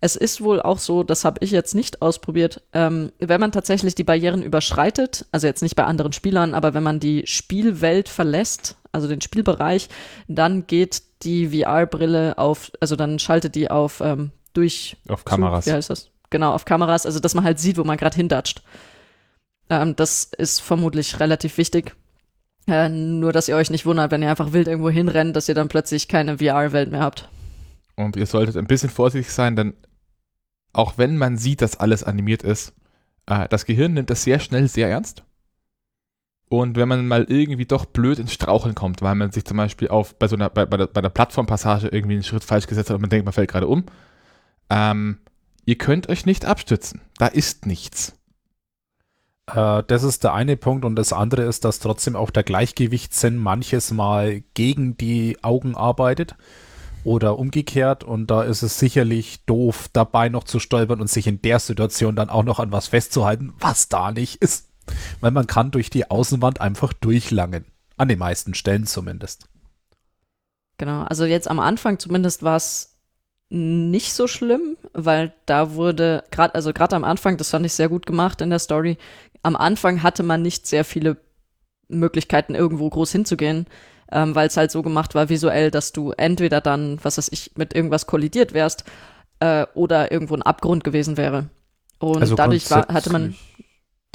Es ist wohl auch so, das habe ich jetzt nicht ausprobiert, ähm, wenn man tatsächlich die Barrieren überschreitet, also jetzt nicht bei anderen Spielern, aber wenn man die Spielwelt verlässt, also den Spielbereich, dann geht die VR-Brille auf, also dann schaltet die auf ähm, durch. Auf Kameras. Zu, wie heißt das? Genau, auf Kameras, also dass man halt sieht, wo man gerade hindatscht. Ähm, das ist vermutlich relativ wichtig. Äh, nur, dass ihr euch nicht wundert, wenn ihr einfach wild irgendwo hinrennt, dass ihr dann plötzlich keine VR-Welt mehr habt. Und ihr solltet ein bisschen vorsichtig sein, denn auch wenn man sieht, dass alles animiert ist, äh, das Gehirn nimmt das sehr schnell sehr ernst. Und wenn man mal irgendwie doch blöd ins Straucheln kommt, weil man sich zum Beispiel auf, bei so einer, bei, bei, der, bei der Plattformpassage irgendwie einen Schritt falsch gesetzt hat und man denkt, man fällt gerade um, ähm, ihr könnt euch nicht abstützen. Da ist nichts. Äh, das ist der eine Punkt und das andere ist, dass trotzdem auch der Gleichgewichtssinn manches Mal gegen die Augen arbeitet oder umgekehrt und da ist es sicherlich doof, dabei noch zu stolpern und sich in der Situation dann auch noch an was festzuhalten, was da nicht ist. Weil man kann durch die Außenwand einfach durchlangen. An den meisten Stellen zumindest. Genau, also jetzt am Anfang zumindest war es nicht so schlimm, weil da wurde gerade, also gerade am Anfang, das fand ich sehr gut gemacht in der Story. Am Anfang hatte man nicht sehr viele Möglichkeiten, irgendwo groß hinzugehen, ähm, weil es halt so gemacht war visuell, dass du entweder dann, was weiß ich, mit irgendwas kollidiert wärst äh, oder irgendwo ein Abgrund gewesen wäre. Und also dadurch war, hatte man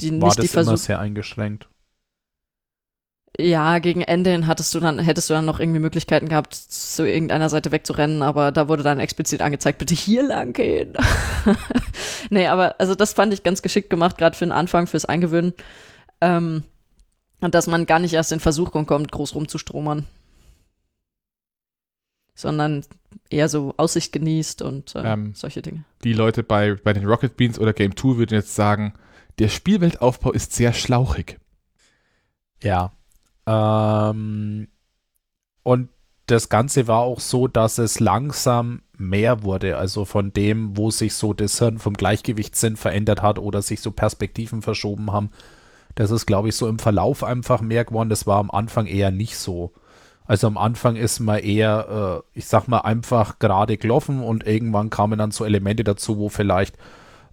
die war nicht die Versuch. sehr eingeschränkt. Ja, gegen Ende hin hattest du dann, hättest du dann noch irgendwie Möglichkeiten gehabt, zu irgendeiner Seite wegzurennen, aber da wurde dann explizit angezeigt, bitte hier lang gehen. nee, aber also das fand ich ganz geschickt gemacht, gerade für den Anfang, fürs Eingewöhnen. Ähm, und dass man gar nicht erst in Versuchung kommt, groß rumzustromern. Sondern eher so Aussicht genießt und äh, ähm, solche Dinge. Die Leute bei, bei den Rocket Beans oder Game 2 würden jetzt sagen, der Spielweltaufbau ist sehr schlauchig. Ja. Ähm, und das Ganze war auch so, dass es langsam mehr wurde, also von dem, wo sich so das Hirn vom Gleichgewichtssinn verändert hat oder sich so Perspektiven verschoben haben. Das ist, glaube ich, so im Verlauf einfach mehr geworden. Das war am Anfang eher nicht so. Also am Anfang ist man eher, äh, ich sag mal, einfach gerade gelaufen und irgendwann kamen dann so Elemente dazu, wo vielleicht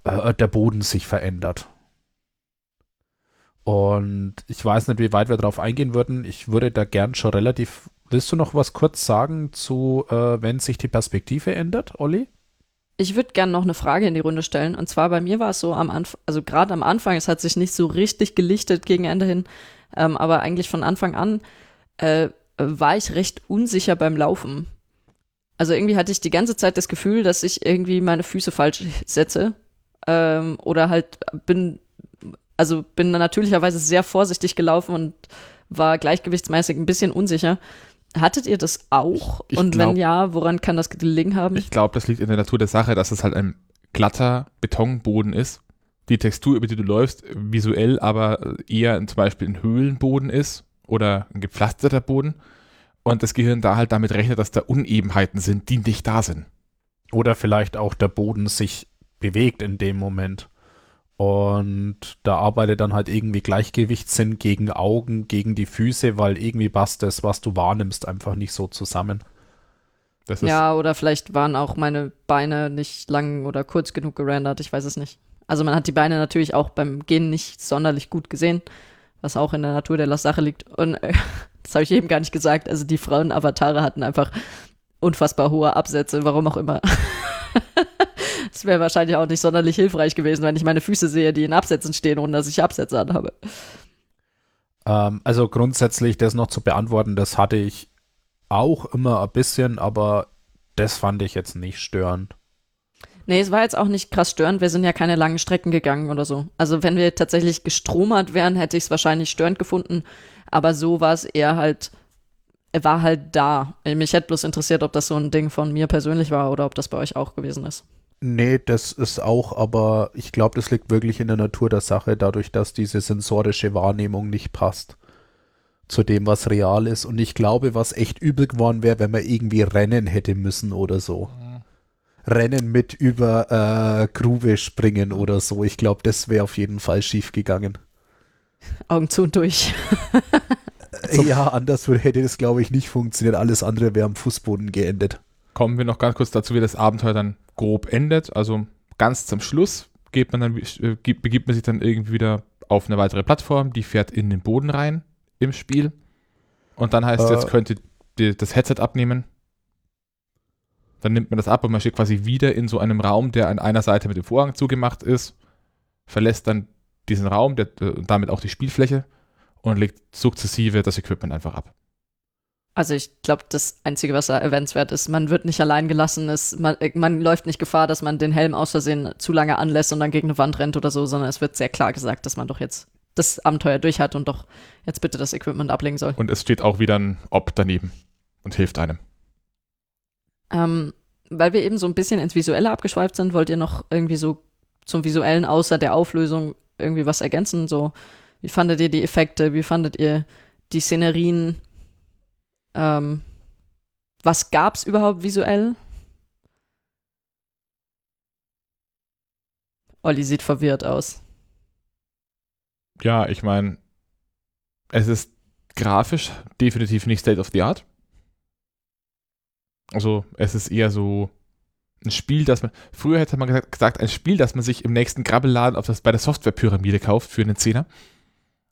äh, der Boden sich verändert. Und ich weiß nicht, wie weit wir darauf eingehen würden. Ich würde da gern schon relativ. Willst du noch was kurz sagen zu, äh, wenn sich die Perspektive ändert, Olli? Ich würde gern noch eine Frage in die Runde stellen. Und zwar bei mir war es so am Anfang, also gerade am Anfang, es hat sich nicht so richtig gelichtet gegen Ende hin, ähm, aber eigentlich von Anfang an äh, war ich recht unsicher beim Laufen. Also irgendwie hatte ich die ganze Zeit das Gefühl, dass ich irgendwie meine Füße falsch setze. Ähm, oder halt bin also bin natürlicherweise sehr vorsichtig gelaufen und war gleichgewichtsmäßig ein bisschen unsicher. Hattet ihr das auch? Ich und glaub- wenn ja, woran kann das gelegen haben? Ich glaube, das liegt in der Natur der Sache, dass es halt ein glatter Betonboden ist. Die Textur, über die du läufst, visuell aber eher zum Beispiel ein Höhlenboden ist oder ein gepflasterter Boden. Und das Gehirn da halt damit rechnet, dass da Unebenheiten sind, die nicht da sind. Oder vielleicht auch der Boden sich bewegt in dem Moment. Und da arbeitet dann halt irgendwie Gleichgewichtssinn gegen Augen, gegen die Füße, weil irgendwie passt das, was du wahrnimmst, einfach nicht so zusammen. Das ist, ja, oder vielleicht waren auch meine Beine nicht lang oder kurz genug gerendert, ich weiß es nicht. Also man hat die Beine natürlich auch beim Gehen nicht sonderlich gut gesehen, was auch in der Natur der Sache liegt. Und äh, das habe ich eben gar nicht gesagt. Also die Frauen-Avatare hatten einfach unfassbar hohe Absätze, warum auch immer. Es wäre wahrscheinlich auch nicht sonderlich hilfreich gewesen, wenn ich meine Füße sehe, die in Absätzen stehen, ohne dass ich Absätze anhabe. Ähm, also grundsätzlich das noch zu beantworten, das hatte ich auch immer ein bisschen, aber das fand ich jetzt nicht störend. Nee, es war jetzt auch nicht krass störend. Wir sind ja keine langen Strecken gegangen oder so. Also wenn wir tatsächlich gestromert wären, hätte ich es wahrscheinlich störend gefunden. Aber so war es eher halt, er war halt da. Mich hätte bloß interessiert, ob das so ein Ding von mir persönlich war oder ob das bei euch auch gewesen ist. Nee, das ist auch, aber ich glaube, das liegt wirklich in der Natur der Sache, dadurch, dass diese sensorische Wahrnehmung nicht passt zu dem, was real ist. Und ich glaube, was echt übel geworden wäre, wenn man irgendwie rennen hätte müssen oder so. Rennen mit über äh, Grube springen oder so. Ich glaube, das wäre auf jeden Fall schief gegangen. Augen zu und durch. ja, anders hätte das, glaube ich, nicht funktioniert. Alles andere wäre am Fußboden geendet. kommen wir noch ganz kurz dazu, wie das Abenteuer dann grob endet. Also ganz zum Schluss geht man dann, äh, gibt- begibt man sich dann irgendwie wieder auf eine weitere Plattform, die fährt in den Boden rein im Spiel. Und dann heißt es, Äh. jetzt könnt ihr das Headset abnehmen. Dann nimmt man das ab und man steht quasi wieder in so einem Raum, der an einer Seite mit dem Vorhang zugemacht ist, verlässt dann diesen Raum, der, äh, und damit auch die Spielfläche und legt sukzessive das Equipment einfach ab. Also ich glaube, das Einzige, was da erwähnenswert ist, man wird nicht allein gelassen, ist, man, äh, man läuft nicht Gefahr, dass man den Helm aus Versehen zu lange anlässt und dann gegen eine Wand rennt oder so, sondern es wird sehr klar gesagt, dass man doch jetzt das Abenteuer durch hat und doch jetzt bitte das Equipment ablegen soll. Und es steht auch wieder ein Ob daneben und hilft einem. Ähm, weil wir eben so ein bisschen ins Visuelle abgeschweift sind, wollt ihr noch irgendwie so zum Visuellen außer der Auflösung irgendwie was ergänzen? So, wie fandet ihr die Effekte? Wie fandet ihr die Szenerien? Ähm, was gab's überhaupt visuell? Olli sieht verwirrt aus. Ja, ich meine, es ist grafisch definitiv nicht State of the Art. Also, es ist eher so ein Spiel, das man. Früher hätte man gesagt, gesagt ein Spiel, das man sich im nächsten Grabbelladen auf das, bei der Softwarepyramide kauft für einen Zehner.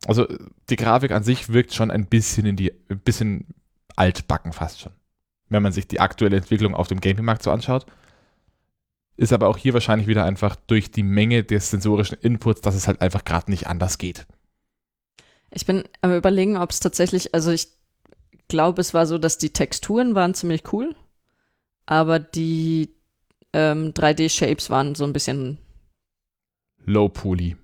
Also, die Grafik an sich wirkt schon ein bisschen in die, ein bisschen altbacken fast schon. Wenn man sich die aktuelle Entwicklung auf dem Gaming-Markt so anschaut. Ist aber auch hier wahrscheinlich wieder einfach durch die Menge des sensorischen Inputs, dass es halt einfach gerade nicht anders geht. Ich bin am überlegen, ob es tatsächlich, also ich glaube, es war so, dass die Texturen waren ziemlich cool, aber die ähm, 3D-Shapes waren so ein bisschen, Low Poly.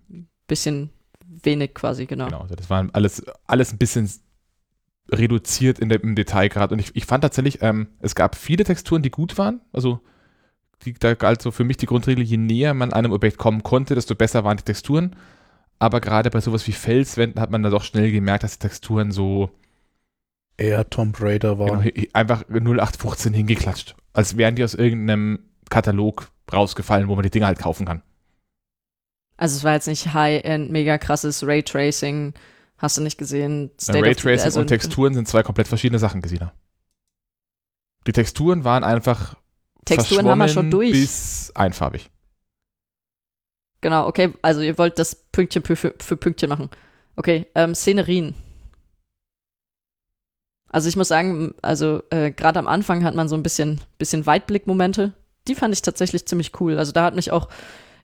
bisschen wenig quasi, genau. Genau. Also das war alles, alles ein bisschen reduziert in der, im Detailgrad. Und ich, ich fand tatsächlich, ähm, es gab viele Texturen, die gut waren. Also die, da galt so für mich die Grundregel, je näher man einem Objekt kommen konnte, desto besser waren die Texturen. Aber gerade bei sowas wie Felswänden hat man da doch schnell gemerkt, dass die Texturen so Eher Tomb Raider war. genau, einfach 0815 hingeklatscht. Als wären die aus irgendeinem Katalog rausgefallen, wo man die Dinger halt kaufen kann. Also es war jetzt nicht High-End, mega krasses Raytracing, hast du nicht gesehen. State Raytracing also- und Texturen sind zwei komplett verschiedene Sachen, Gesina. Die Texturen waren einfach Texturen haben wir schon durch. bis einfarbig. Genau, okay, also ihr wollt das Pünktchen für, für, für Pünktchen machen. Okay, ähm, Szenerien. Also ich muss sagen, also äh, gerade am Anfang hat man so ein bisschen, bisschen Weitblickmomente. Die fand ich tatsächlich ziemlich cool. Also da hat mich auch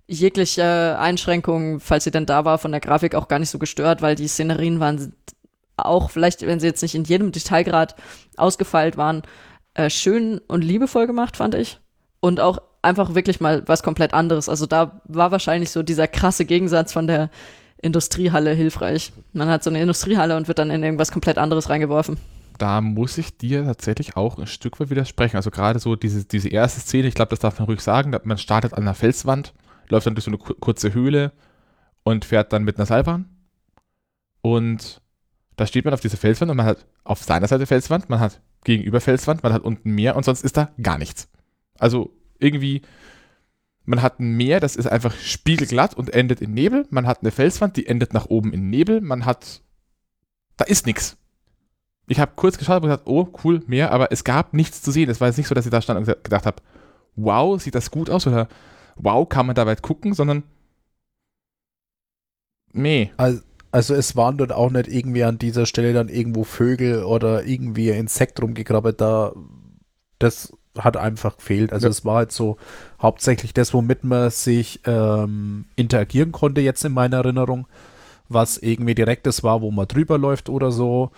jegliche Einschränkung, falls sie denn da war, von der Grafik auch gar nicht so gestört, weil die Szenerien waren auch, vielleicht, wenn sie jetzt nicht in jedem Detailgrad ausgefeilt waren, äh, schön und liebevoll gemacht, fand ich. Und auch einfach wirklich mal was komplett anderes. Also da war wahrscheinlich so dieser krasse Gegensatz von der Industriehalle hilfreich. Man hat so eine Industriehalle und wird dann in irgendwas komplett anderes reingeworfen. Da muss ich dir tatsächlich auch ein Stück weit widersprechen. Also gerade so diese, diese erste Szene, ich glaube, das darf man ruhig sagen, man startet an einer Felswand, läuft dann durch so eine kurze Höhle und fährt dann mit einer Seilbahn. Und da steht man auf dieser Felswand und man hat auf seiner Seite Felswand, man hat gegenüber Felswand, man hat unten Meer und sonst ist da gar nichts. Also irgendwie, man hat ein Meer, das ist einfach spiegelglatt und endet in Nebel. Man hat eine Felswand, die endet nach oben in Nebel. Man hat, da ist nichts. Ich habe kurz geschaut und gesagt, oh cool, Meer, aber es gab nichts zu sehen. Es war jetzt nicht so, dass ich da stand und gedacht habe, wow, sieht das gut aus oder wow, kann man da weit gucken, sondern meh. Also, also es waren dort auch nicht irgendwie an dieser Stelle dann irgendwo Vögel oder irgendwie Insekt rumgekrabbelt, da das hat einfach gefehlt. Also ja. es war halt so hauptsächlich das, womit man sich ähm, interagieren konnte jetzt in meiner Erinnerung, was irgendwie direktes war, wo man drüber läuft oder so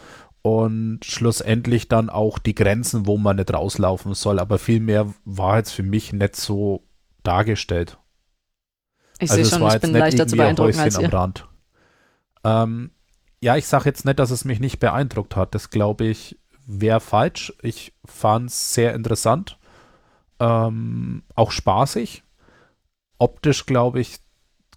und schlussendlich dann auch die Grenzen, wo man nicht rauslaufen soll, aber viel mehr war jetzt für mich nicht so dargestellt. Ich also sehe schon, ich bin leichter zu beeindrucken als ihr. Am Rand. Ähm, ja, ich sage jetzt nicht, dass es mich nicht beeindruckt hat. Das glaube ich wäre falsch. Ich fand es sehr interessant. Ähm, auch spaßig. Optisch glaube ich,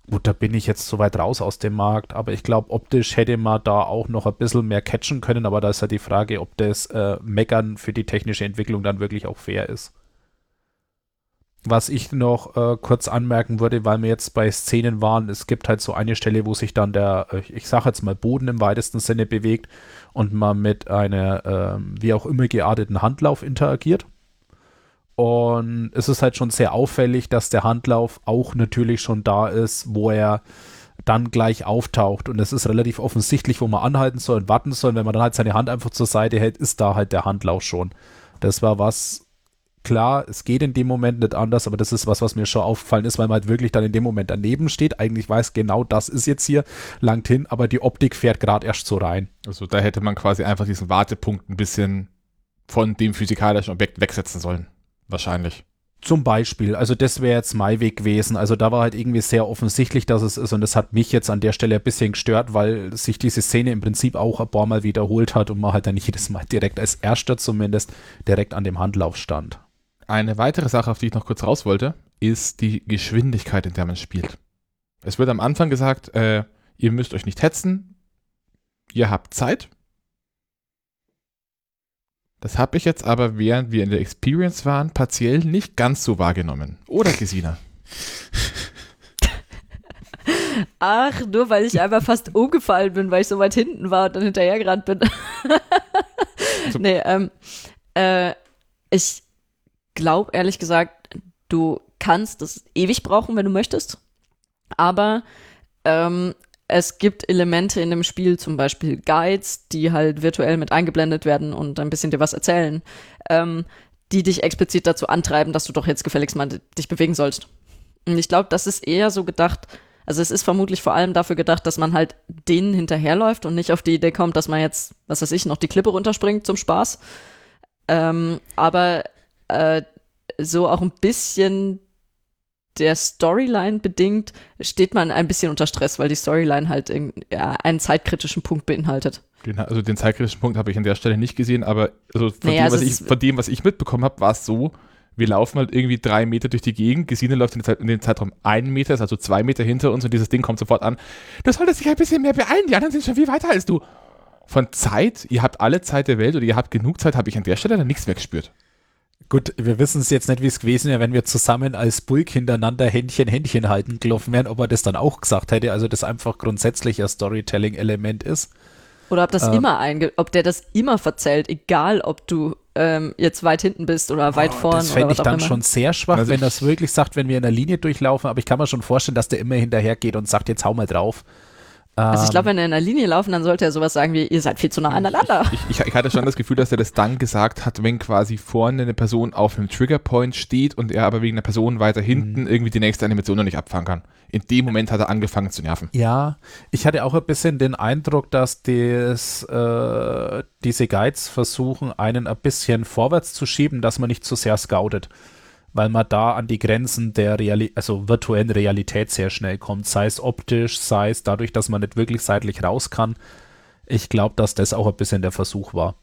gut, da bin ich jetzt so weit raus aus dem Markt, aber ich glaube, optisch hätte man da auch noch ein bisschen mehr catchen können, aber da ist ja die Frage, ob das äh, Meckern für die technische Entwicklung dann wirklich auch fair ist. Was ich noch äh, kurz anmerken würde, weil wir jetzt bei Szenen waren, es gibt halt so eine Stelle, wo sich dann der, äh, ich sage jetzt mal Boden im weitesten Sinne bewegt und man mit einer, äh, wie auch immer gearteten Handlauf interagiert. Und es ist halt schon sehr auffällig, dass der Handlauf auch natürlich schon da ist, wo er dann gleich auftaucht. Und es ist relativ offensichtlich, wo man anhalten soll und warten soll. Wenn man dann halt seine Hand einfach zur Seite hält, ist da halt der Handlauf schon. Das war was, klar, es geht in dem Moment nicht anders, aber das ist was, was mir schon aufgefallen ist, weil man halt wirklich dann in dem Moment daneben steht, eigentlich weiß, genau das ist jetzt hier, langt hin, aber die Optik fährt gerade erst so rein. Also da hätte man quasi einfach diesen Wartepunkt ein bisschen von dem physikalischen Objekt wegsetzen sollen. Wahrscheinlich. Zum Beispiel, also das wäre jetzt mein Weg gewesen. Also da war halt irgendwie sehr offensichtlich, dass es ist und das hat mich jetzt an der Stelle ein bisschen gestört, weil sich diese Szene im Prinzip auch ein paar Mal wiederholt hat und man halt dann nicht jedes Mal direkt als Erster zumindest direkt an dem Handlauf stand. Eine weitere Sache, auf die ich noch kurz raus wollte, ist die Geschwindigkeit, in der man spielt. Es wird am Anfang gesagt, äh, ihr müsst euch nicht hetzen, ihr habt Zeit. Das habe ich jetzt aber, während wir in der Experience waren, partiell nicht ganz so wahrgenommen. Oder, Gesina? Ach, nur weil ich einmal fast umgefallen bin, weil ich so weit hinten war und dann hinterhergerannt bin. Nee, ähm, äh, ich, glaube ehrlich gesagt, du kannst das ewig brauchen, wenn du möchtest. Aber ähm, es gibt Elemente in dem Spiel, zum Beispiel Guides, die halt virtuell mit eingeblendet werden und ein bisschen dir was erzählen, ähm, die dich explizit dazu antreiben, dass du doch jetzt gefälligst mal dich bewegen sollst. Und ich glaube, das ist eher so gedacht, also es ist vermutlich vor allem dafür gedacht, dass man halt denen hinterherläuft und nicht auf die Idee kommt, dass man jetzt, was weiß ich, noch die Klippe runterspringt zum Spaß. Ähm, aber äh, so auch ein bisschen der Storyline bedingt steht man ein bisschen unter Stress, weil die Storyline halt in, ja, einen zeitkritischen Punkt beinhaltet. Genau, also den zeitkritischen Punkt habe ich an der Stelle nicht gesehen, aber also von, naja, dem, was ich, von dem, was ich mitbekommen habe, war es so, wir laufen halt irgendwie drei Meter durch die Gegend, Gesine läuft in, Zeit, in den Zeitraum einen Meter, ist also zwei Meter hinter uns und dieses Ding kommt sofort an. Du solltest dich ein bisschen mehr beeilen, die anderen sind schon viel weiter als du. Von Zeit, ihr habt alle Zeit der Welt oder ihr habt genug Zeit, habe ich an der Stelle dann nichts mehr gespürt. Gut, wir wissen es jetzt nicht, wie es gewesen wäre, wenn wir zusammen als Bulk hintereinander Händchen, Händchen halten gelaufen wären, ob er das dann auch gesagt hätte, also das einfach grundsätzlich ein Storytelling-Element ist. Oder ob das ähm, immer einge ob der das immer verzählt, egal ob du ähm, jetzt weit hinten bist oder weit oh, vorn. Das fände ich dann immer. schon sehr schwach, also wenn das wirklich sagt, wenn wir in der Linie durchlaufen, aber ich kann mir schon vorstellen, dass der immer hinterher geht und sagt, jetzt hau mal drauf. Also ich glaube, wenn er in einer Linie laufen, dann sollte er sowas sagen wie, ihr seid viel zu nah aneinander. Ich, ich, ich, hatte schon das Gefühl, dass er das dann gesagt hat, wenn quasi vorne eine Person auf einem Triggerpoint steht und er aber wegen einer Person weiter hinten mhm. irgendwie die nächste Animation noch nicht abfangen kann. In dem Moment hat er angefangen zu nerven. Ja, ich hatte auch ein bisschen den Eindruck, dass des, äh, diese Guides versuchen, einen ein bisschen vorwärts zu schieben, dass man nicht zu sehr scoutet. Weil man da an die Grenzen der Reali also virtuellen Realität sehr schnell kommt, sei es optisch, sei es dadurch, dass man nicht wirklich seitlich raus kann. Ich glaube, dass das auch ein bisschen der Versuch war.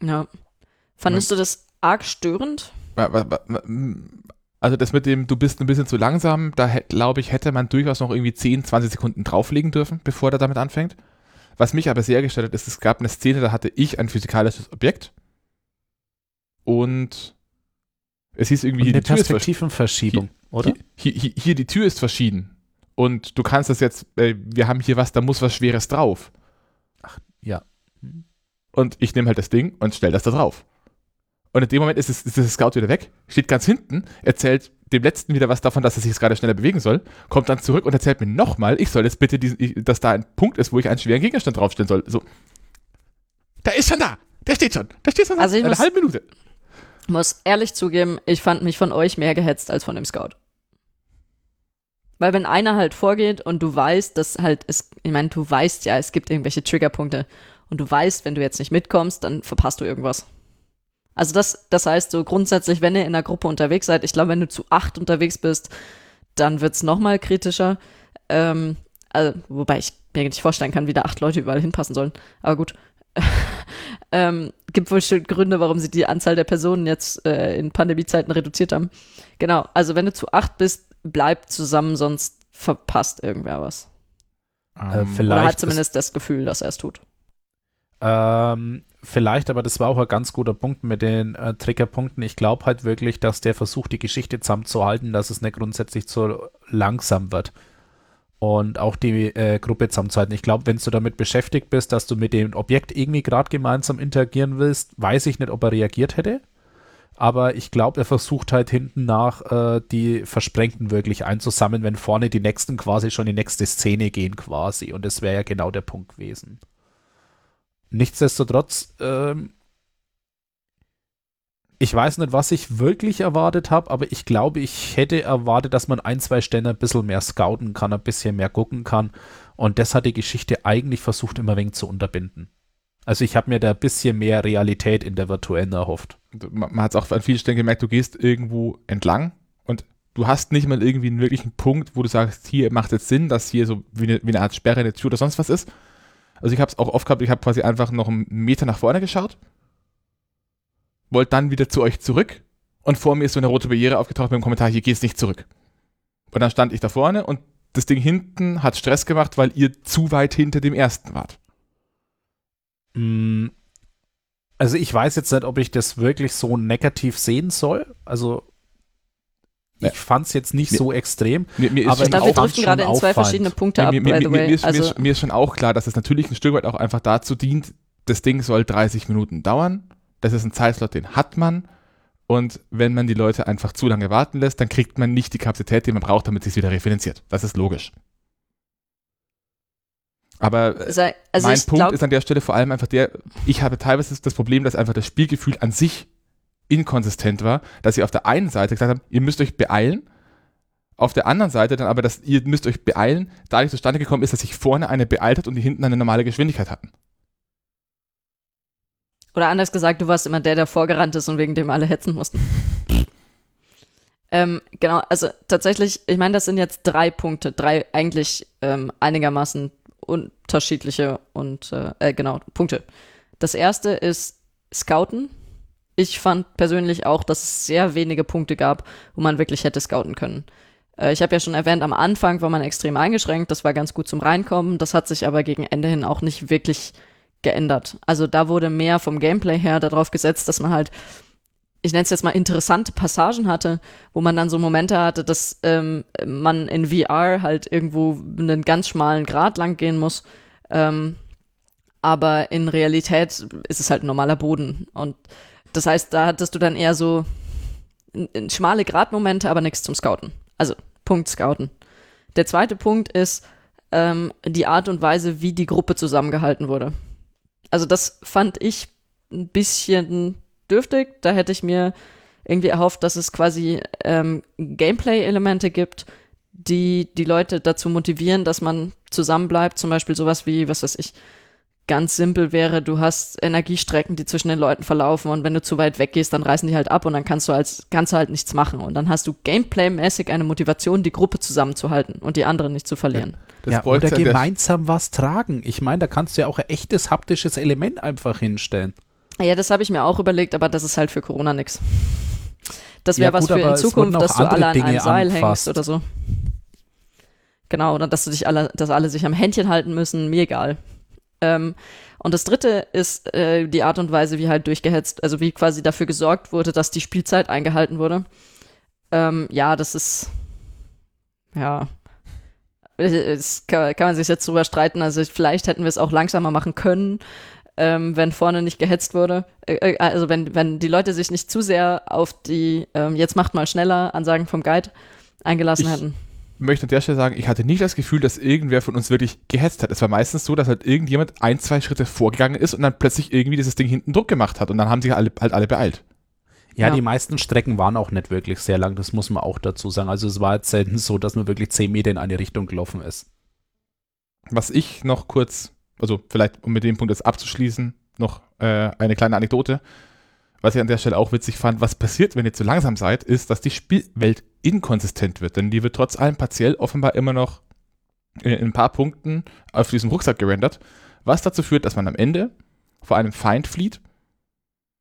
Ja. Fandest du das arg störend? Also das mit dem, du bist ein bisschen zu langsam, da glaube ich, hätte man durchaus noch irgendwie 10, 20 Sekunden drauflegen dürfen, bevor er damit anfängt. Was mich aber sehr gestört hat, ist, es gab eine Szene, da hatte ich ein physikalisches Objekt und es hieß irgendwie, hier eine die Tür ist versch- Perspektivenverschiebung, oder? Hier, hier, hier, die Tür ist verschieden. Und du kannst das jetzt, äh, wir haben hier was, da muss was Schweres drauf. Ja. Und ich nehme halt das Ding und stelle das da drauf. Und in dem Moment ist, es, ist der Scout wieder weg, steht ganz hinten, erzählt dem Letzten wieder was davon, dass er sich jetzt gerade schneller bewegen soll, kommt dann zurück und erzählt mir nochmal, ich soll jetzt bitte, diesen, dass da ein Punkt ist, wo ich einen schweren Gegenstand draufstellen soll. So. Der ist schon da! Der steht schon! Der steht schon Also ich eine muss- halbe Minute. Muss ehrlich zugeben, ich fand mich von euch mehr gehetzt als von dem Scout. Weil wenn einer halt vorgeht und du weißt, dass halt es, ich meine, du weißt ja, es gibt irgendwelche Triggerpunkte und du weißt, wenn du jetzt nicht mitkommst, dann verpasst du irgendwas. Also das, das heißt so grundsätzlich, wenn ihr in einer Gruppe unterwegs seid, ich glaube, wenn du zu acht unterwegs bist, dann wird's noch mal kritischer. Ähm, also, wobei ich mir nicht vorstellen kann, wie da acht Leute überall hinpassen sollen. Aber gut. ähm, gibt wohl schon Gründe, warum sie die Anzahl der Personen jetzt äh, in Pandemiezeiten reduziert haben. Genau, also wenn du zu acht bist, bleib zusammen, sonst verpasst irgendwer was. Äh, Ähm, vielleicht Oder hat ist- zumindest das Gefühl, dass er es tut. Ähm, vielleicht, aber das war auch ein ganz guter Punkt mit den äh, Triggerpunkten. Ich glaube halt wirklich, dass der versucht, die Geschichte zusammenzuhalten, dass es nicht grundsätzlich zu langsam wird. Und auch die äh, Gruppe zusammenzuhalten. Ich glaube, wenn du damit beschäftigt bist, dass du mit dem Objekt irgendwie gerade gemeinsam interagieren willst, weiß ich nicht, ob er reagiert hätte. Aber ich glaube, er versucht halt hinten nach äh, die Versprengten wirklich einzusammeln, wenn vorne die nächsten quasi schon die nächste Szene gehen quasi. Und das wäre ja genau der Punkt gewesen. Nichtsdestotrotz, ähm, ich weiß nicht, was ich wirklich erwartet habe, aber ich glaube, ich hätte erwartet, dass man ein, zwei Stellen ein bisschen mehr scouten kann, ein bisschen mehr gucken kann. Und das hat die Geschichte eigentlich versucht, immer wenig zu unterbinden. Also ich habe mir da ein bisschen mehr Realität in der virtuellen erhofft. man, man hat es auch an vielen Stellen gemerkt, du gehst irgendwo entlang und du hast nicht mal irgendwie einen wirklichen Punkt, wo du sagst, hier macht jetzt Sinn, dass hier so wie eine, wie eine Art Sperre, eine Tür oder sonst was ist. Also ich habe es auch oft gehabt, ich habe quasi einfach noch einen Meter nach vorne geschaut, wollte dann wieder zu euch zurück und vor mir ist so eine rote Barriere aufgetaucht mit dem Kommentar, hier geht's nicht zurück. Und dann stand ich da vorne und das Ding hinten hat Stress gemacht, weil ihr zu weit hinter dem ersten wart. Mm, Also ich weiß jetzt nicht, ob ich das wirklich so negativ sehen soll. Also Ja. ich fand es jetzt nicht Mir- so extrem. Mir, mir ist Aber Ich glaube, wir driften gerade in zwei verschiedene Punkte ab, mir, by the way. mir, ist, mir, Also, ist, mir ist schon auch klar, dass es natürlich ein Stück weit auch einfach dazu dient, das Ding soll 30 Minuten dauern. Das ist ein Zeitslot, den hat man. Und wenn man die Leute einfach zu lange warten lässt, dann kriegt man nicht die Kapazität, die man braucht, damit es sich wieder refinanziert. Das ist logisch. Aber also mein Punkt glaube, ist an der Stelle vor allem einfach der, ich habe teilweise das Problem, dass einfach das Spielgefühl an sich inkonsistent war, dass sie auf der einen Seite gesagt haben, ihr müsst euch beeilen, auf der anderen Seite dann aber, dass ihr müsst euch beeilen, dadurch zustande gekommen ist, dass sich vorne eine beeilt hat und die hinten eine normale Geschwindigkeit hatten. Oder anders gesagt, du warst immer der, der vorgerannt ist und wegen dem alle hetzen mussten. ähm, genau, also tatsächlich, ich meine, das sind jetzt drei Punkte, drei eigentlich ähm, einigermaßen unterschiedliche und äh, äh, genau, Punkte. Das erste ist Scouten. Ich fand persönlich auch, dass es sehr wenige Punkte gab, wo man wirklich hätte scouten können. Äh, ich habe ja schon erwähnt, am Anfang war man extrem eingeschränkt, das war ganz gut zum Reinkommen, das hat sich aber gegen Ende hin auch nicht wirklich geändert. Also da wurde mehr vom Gameplay her darauf gesetzt, dass man halt, ich nenne es jetzt mal interessante Passagen hatte, wo man dann so Momente hatte, dass ähm, man in VR halt irgendwo einen ganz schmalen Grat lang gehen muss. Ähm, aber in Realität ist es halt ein normaler Boden. Und das heißt, da hattest du dann eher so schmale Gradmomente, aber nichts zum Scouten. Also Punkt Scouten. Der zweite Punkt ist ähm, die Art und Weise, wie die Gruppe zusammengehalten wurde. Also das fand ich ein bisschen dürftig. Da hätte ich mir irgendwie erhofft, dass es quasi ähm, Gameplay-Elemente gibt, die die Leute dazu motivieren, dass man zusammenbleibt. Zum Beispiel sowas wie, was weiß ich, ganz simpel wäre, du hast Energiestrecken, die zwischen den Leuten verlaufen und wenn du zu weit weggehst, dann reißen die halt ab und dann kannst du als kannst du halt nichts machen und dann hast du Gameplay-mäßig eine Motivation, die Gruppe zusammenzuhalten und die anderen nicht zu verlieren. Ja, ja oder gemeinsam was tragen. Ich meine, da kannst du ja auch ein echtes haptisches Element einfach hinstellen. Ja, das habe ich mir auch überlegt, aber das ist halt für Corona nix. Das wäre ja, was für in Zukunft, dass du alle an Dinge einem Seil hängst oder so. Genau, oder dass du dich alle, dass alle sich am Händchen halten müssen, mir egal. Ähm, und das dritte ist äh, die Art und Weise, wie halt durchgehetzt, also wie quasi dafür gesorgt wurde, dass die Spielzeit eingehalten wurde. Ähm, ja, das ist, ja, es kann, kann, man sich jetzt drüber streiten. Also vielleicht hätten wir es auch langsamer machen können, ähm, wenn vorne nicht gehetzt wurde. Äh, äh, also wenn, wenn die Leute sich nicht zu sehr auf die ähm, jetzt macht mal schneller Ansagen vom Guide eingelassen ich, hätten möchte an der Stelle sagen, ich hatte nicht das Gefühl, dass irgendwer von uns wirklich gehetzt hat. Es war meistens so, dass halt irgendjemand ein, zwei Schritte vorgegangen ist und dann plötzlich irgendwie dieses Ding hinten Druck gemacht hat und dann haben sich alle, halt alle beeilt. Ja, ja, die meisten Strecken waren auch nicht wirklich sehr lang, das muss man auch dazu sagen. Also es war jetzt selten so, dass man wirklich zehn Meter in eine Richtung gelaufen ist. Was ich noch kurz, also vielleicht um mit dem Punkt jetzt abzuschließen, noch äh, eine kleine Anekdote was ich an der Stelle auch witzig fand, was passiert, wenn ihr zu langsam seid, ist, dass die Spielwelt inkonsistent wird. Denn die wird trotz allem partiell offenbar immer noch in, in ein paar Punkten auf diesem Rucksack gerendert, was dazu führt, dass man am Ende vor einem Feind flieht,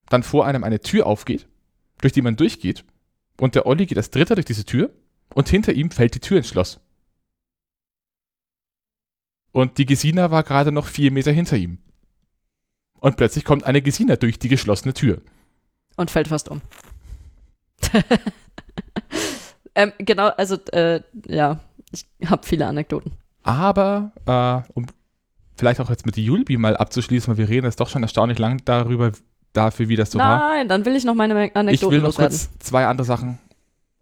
dann vor einem eine Tür aufgeht, durch die man durchgeht, und der Olli geht als Dritter durch diese Tür und hinter ihm fällt die Tür ins Schloss. Und die Gesina war gerade noch vier Meter hinter ihm. Und plötzlich kommt eine Gesina durch die geschlossene Tür und fällt fast um. ähm, genau, also äh, ja, ich habe viele Anekdoten. Aber äh, um vielleicht auch jetzt mit Julbi mal abzuschließen, weil wir reden jetzt doch schon erstaunlich lang darüber, dafür, wie das so Nein, war. Nein, dann will ich noch meine Anekdoten Ich will noch kurz zwei andere Sachen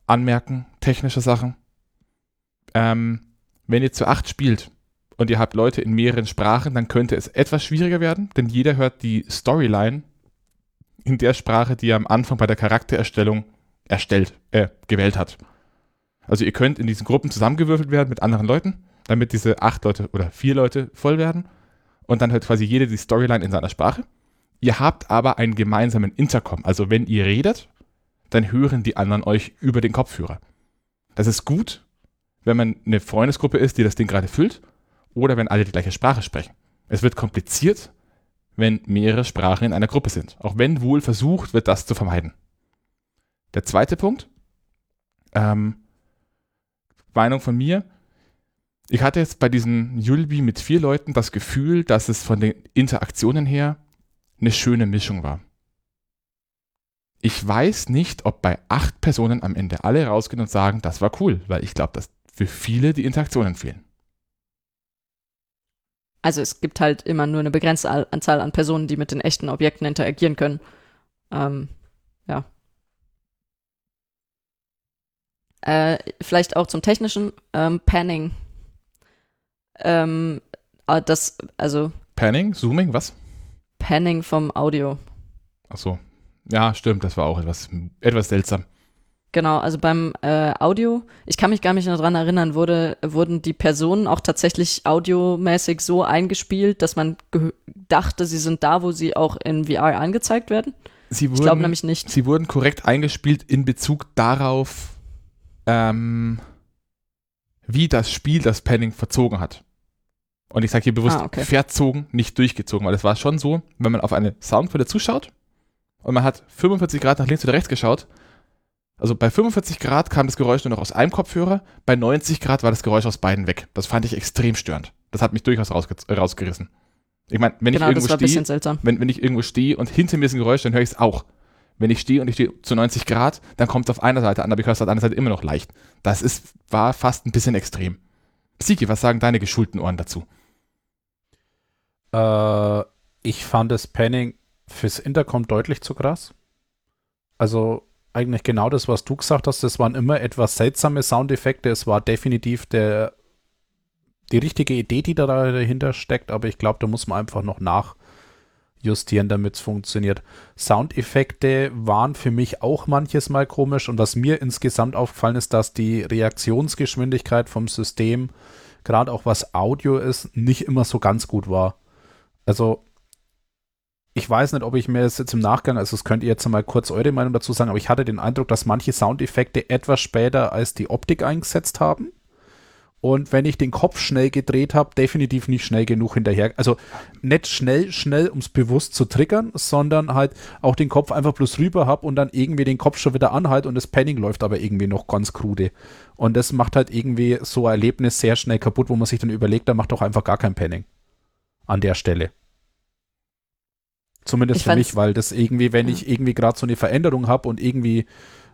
anmerken, technische Sachen. Ähm, wenn ihr zu acht spielt und ihr habt Leute in mehreren Sprachen, dann könnte es etwas schwieriger werden, denn jeder hört die Storyline in der Sprache, die er am Anfang bei der Charaktererstellung erstellt, äh, gewählt hat. Also ihr könnt in diesen Gruppen zusammengewürfelt werden mit anderen Leuten, damit diese acht Leute oder vier Leute voll werden und dann hört quasi jeder die Storyline in seiner Sprache. Ihr habt aber einen gemeinsamen Intercom. Also wenn ihr redet, dann hören die anderen euch über den Kopfhörer. Das ist gut, wenn man eine Freundesgruppe ist, die das Ding gerade füllt, oder wenn alle die gleiche Sprache sprechen. Es wird kompliziert, wenn mehrere Sprachen in einer Gruppe sind. Auch wenn wohl versucht wird, das zu vermeiden. Der zweite Punkt, ähm, Meinung von mir, ich hatte jetzt bei diesen Yulbi mit vier Leuten das Gefühl, dass es von den Interaktionen her eine schöne Mischung war. Ich weiß nicht, ob bei acht Personen am Ende alle rausgehen und sagen, das war cool, weil ich glaube, dass für viele die Interaktionen fehlen also es gibt halt immer nur eine begrenzte Anzahl an Personen, die mit den echten Objekten interagieren können. Ähm, ja. Äh, vielleicht auch zum technischen ähm, Panning. Ähm, ah, das, also. Panning? Zooming? Was? Panning vom Audio. Ach so. Ja, stimmt, das war auch etwas, etwas seltsam. Genau, also beim äh, Audio, ich kann mich gar nicht daran erinnern, wurde, wurden die Personen auch tatsächlich audiomäßig so eingespielt, dass man dachte, sie sind da, wo sie auch in VR angezeigt werden? Sie wurden, ich glaube nämlich nicht. Sie wurden korrekt eingespielt in Bezug darauf, ähm, wie das Spiel das Panning verzogen hat. Und ich sage hier bewusst ah, okay. verzogen, nicht durchgezogen, weil es war schon so, wenn man auf eine Soundquelle zuschaut und man hat 45 Grad nach links oder rechts geschaut, also bei 45 Grad kam das Geräusch nur noch aus einem Kopfhörer, bei 90 Grad war das Geräusch aus beiden weg. Das fand ich extrem störend. Das hat mich durchaus rausge rausgerissen. Ich meine, wenn, genau, ich irgendwo stehe, wenn, wenn ich irgendwo stehe und hinter mir ist ein Geräusch, dann höre ich es auch. Wenn ich stehe und ich stehe zu 90 Grad, dann kommt es auf einer Seite an, aber ich höre es auf der anderen Seite immer noch leicht. Das ist, war fast ein bisschen extrem. Siki, was sagen deine geschulten Ohren dazu? Äh, ich fand das Panning fürs Intercom deutlich zu krass. Also eigentlich genau das, was du gesagt hast. Das waren immer etwas seltsame Soundeffekte. Es war definitiv der, die richtige Idee, die da dahinter steckt, aber ich glaube, da muss man einfach noch nachjustieren, damit es funktioniert. Soundeffekte waren für mich auch manches Mal komisch und was mir insgesamt aufgefallen ist, dass die Reaktionsgeschwindigkeit vom System, gerade auch was Audio ist, nicht immer so ganz gut war. Also, ich weiß nicht, ob ich mir das jetzt im Nachgang, also das könnt ihr jetzt mal kurz eure Meinung dazu sagen, aber ich hatte den Eindruck, dass manche Soundeffekte etwas später als die Optik eingesetzt haben. Und wenn ich den Kopf schnell gedreht habe, definitiv nicht schnell genug hinterher. Also nicht schnell, schnell, um es bewusst zu triggern, sondern halt auch den Kopf einfach bloß rüber habe und dann irgendwie den Kopf schon wieder anhalt und das Panning läuft aber irgendwie noch ganz krude. Und das macht halt irgendwie so ein Erlebnis sehr schnell kaputt, wo man sich dann überlegt, da macht doch einfach gar kein Panning an der Stelle. Zumindest Ich für mich, weil das irgendwie, wenn Ja. ich irgendwie gerade so eine Veränderung habe und irgendwie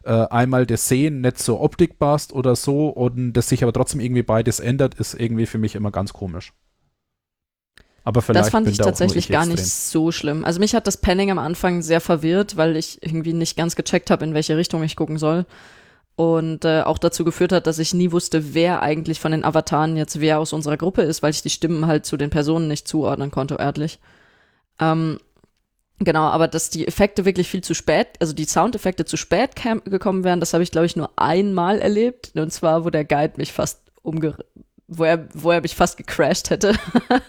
äh, einmal das Sehen nicht zur Optik passt oder so und das sich aber trotzdem irgendwie beides ändert, ist irgendwie für mich immer ganz komisch. Aber vielleicht Das fand ich da tatsächlich ich gar extrem. nicht so schlimm. Also mich hat das Panning am Anfang sehr verwirrt, weil ich irgendwie nicht ganz gecheckt habe, in welche Richtung ich gucken soll. Und äh, auch dazu geführt hat, dass ich nie wusste, wer eigentlich von den Avataren jetzt wer aus unserer Gruppe ist, weil ich die Stimmen halt zu den Personen nicht zuordnen konnte, örtlich. Ähm, genau, aber dass die Effekte wirklich viel zu spät, also die Soundeffekte zu spät gekommen wären, das habe ich, glaube ich, nur einmal erlebt. Und zwar, wo der Guide mich fast umge... Wo er, wo er mich fast gecrashed hätte.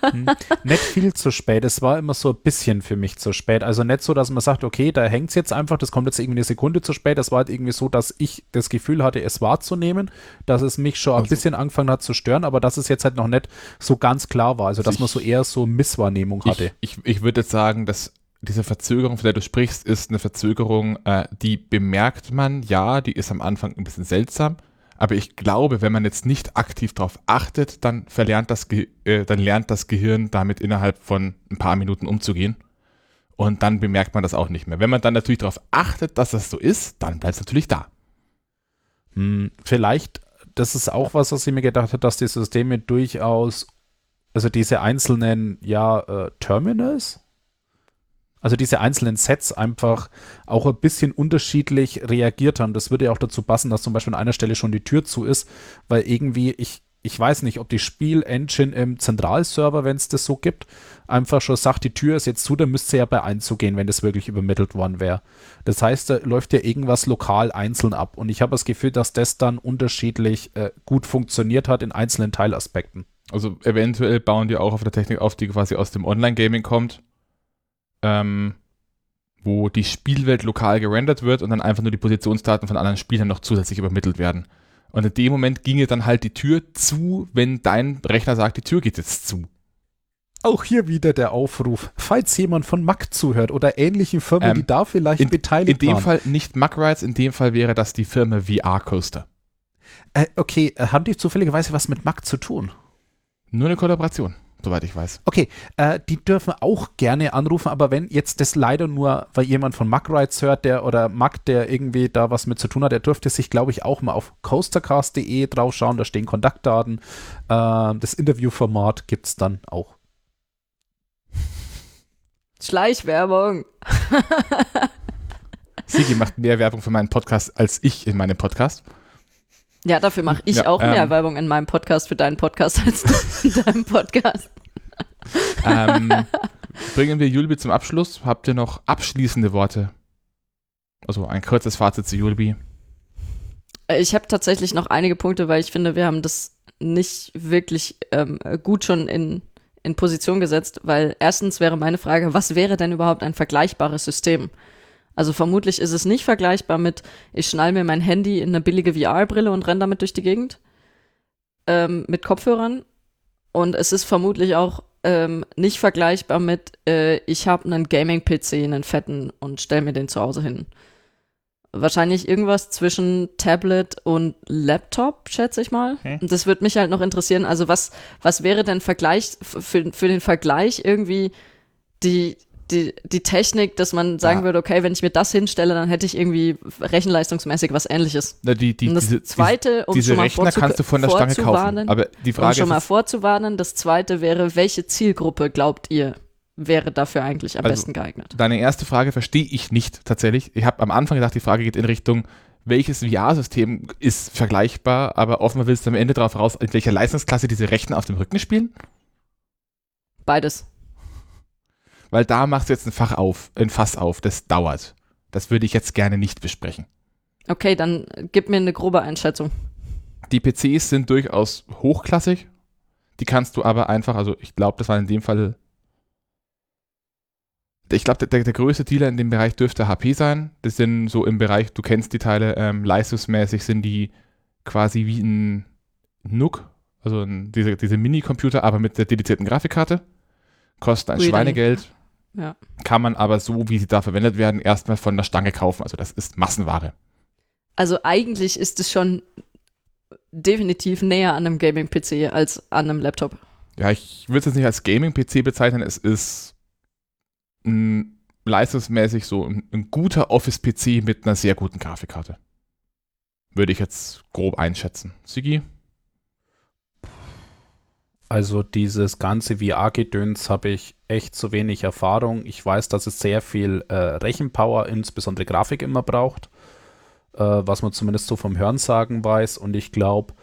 Hm. Nicht viel zu spät. Es war immer so ein bisschen für mich zu spät. Also nicht so, dass man sagt, okay, da hängt es jetzt einfach, das kommt jetzt irgendwie eine Sekunde zu spät. Es war halt irgendwie so, dass ich das Gefühl hatte, es wahrzunehmen, dass es mich schon ein Also- bisschen angefangen hat zu stören, aber dass es jetzt halt noch nicht so ganz klar war. Also dass Also man ich- so eher so Misswahrnehmung hatte. Ich, ich, ich würde jetzt sagen, dass diese Verzögerung, von der du sprichst, ist eine Verzögerung, äh, die bemerkt man, ja, die ist am Anfang ein bisschen seltsam, aber ich glaube, wenn man jetzt nicht aktiv darauf achtet, dann verlernt das, äh, dann lernt das Gehirn damit innerhalb von ein paar Minuten umzugehen. Und dann bemerkt man das auch nicht mehr. Wenn man dann natürlich darauf achtet, dass das so ist, dann bleibt es natürlich da. Hm, vielleicht, das ist auch was, was ich mir gedacht habe, dass die Systeme durchaus, also diese einzelnen, ja, äh, Terminals, also diese einzelnen Sets einfach auch ein bisschen unterschiedlich reagiert haben. Das würde ja auch dazu passen, dass zum Beispiel an einer Stelle schon die Tür zu ist, weil irgendwie, ich, ich weiß nicht, ob die Spiel-Engine im Zentralserver, wenn es das so gibt, einfach schon sagt, die Tür ist jetzt zu, dann müsste ja bei einzugehen, wenn das wirklich übermittelt worden wäre. Das heißt, da läuft ja irgendwas lokal einzeln ab. Und ich habe das Gefühl, dass das dann unterschiedlich äh, gut funktioniert hat in einzelnen Teilaspekten. Also eventuell bauen die auch auf der Technik auf, die quasi aus dem Online-Gaming kommt, ähm, wo die Spielwelt lokal gerendert wird und dann einfach nur die Positionsdaten von anderen Spielern noch zusätzlich übermittelt werden. Und in dem Moment ginge dann halt die Tür zu, wenn dein Rechner sagt, die Tür geht jetzt zu. Auch hier wieder der Aufruf, falls jemand von Mac zuhört oder ähnlichen Firmen, Ähm, die da vielleicht In beteiligt dem waren. Fall nicht Muckrides, in dem Fall wäre das die Firma VR Coaster. Äh, okay, äh, haben die zufälligerweise was mit Mac zu tun? Nur eine Kollaboration, soweit ich weiß. Okay, äh, die dürfen auch gerne anrufen, aber wenn jetzt das leider nur, weil jemand von Mac hört, der oder Mac, der irgendwie da was mit zu tun hat, der dürfte sich, glaube ich, auch mal auf coastercast.de draufschauen, da stehen Kontaktdaten. Äh, das Interviewformat gibt es dann auch. Schleichwerbung. Sigi macht mehr Werbung für meinen Podcast als ich in meinem Podcast. Ja, dafür mache ich Ja, auch mehr ähm, Werbung in meinem Podcast für deinen Podcast als in deinem Podcast. Ähm, bringen wir Julbi zum Abschluss. Habt ihr noch abschließende Worte? Also ein kurzes Fazit zu Julbi. Äh, Ich habe tatsächlich noch einige Punkte, weil ich finde, wir haben das nicht wirklich ähm, gut schon in, in Position gesetzt, weil erstens wäre meine Frage, was wäre denn überhaupt ein vergleichbares System? Also vermutlich ist es nicht vergleichbar mit, ich schnall mir mein Handy in eine billige VR-Brille und renne damit durch die Gegend ähm, mit Kopfhörern. Und es ist vermutlich auch ähm, nicht vergleichbar mit, äh, ich habe einen Gaming-PC, einen fetten und stell mir den zu Hause hin. Wahrscheinlich irgendwas zwischen Tablet und Laptop, schätze ich mal. Okay. Und das würde mich halt noch interessieren. Also was, was wäre denn Vergleich für, für den Vergleich irgendwie die, die, die Technik, dass man sagen Ja. würde, okay, wenn ich mir das hinstelle, dann hätte ich irgendwie rechenleistungsmäßig was ähnliches. Na, Die, die, Und das diese, zweite, um diese schon mal Rechner kannst du von der Stange kaufen. Aber die um Frage schon mal ist, vorzuwarnen, das zweite wäre, welche Zielgruppe glaubt ihr, wäre dafür eigentlich am Also, besten geeignet? deine erste Frage verstehe ich nicht tatsächlich. Ich habe am Anfang gedacht, die Frage geht in Richtung, welches VR-System ist vergleichbar, aber offenbar willst du am Ende darauf raus, in welcher Leistungsklasse diese Rechner auf dem Rücken spielen? Beides. Weil da machst du jetzt ein Fach auf, ein Fass auf, das dauert. Das würde ich jetzt gerne nicht besprechen. Okay, dann gib mir eine grobe Einschätzung. Die PCs sind durchaus hochklassig. Die kannst du aber einfach, also ich glaube, das war in dem Fall ich glaube, der, der größte Dealer in dem Bereich dürfte HP sein. Das sind so im Bereich, du kennst die Teile, ähm, leistungsmäßig sind die quasi wie ein NUC, also ein, diese, diese Mini-Computer, aber mit der dedizierten Grafikkarte. Kosten ein Schweinegeld, Ja. kann man aber so, wie sie da verwendet werden, erstmal von der Stange kaufen. Also das ist Massenware. Also eigentlich ist es schon definitiv näher an einem Gaming-PC als an einem Laptop. Ja, ich würde es jetzt nicht als Gaming-PC bezeichnen, es ist ein, leistungsmäßig so ein, ein guter Office-PC mit einer sehr guten Grafikkarte. Würde ich jetzt grob einschätzen. Sigi? Also dieses ganze VR-Gedöns habe ich echt zu wenig Erfahrung. Ich weiß, dass es sehr viel äh, Rechenpower, insbesondere Grafik immer braucht, äh, was man zumindest so vom Hörensagen weiß. Und ich glaube,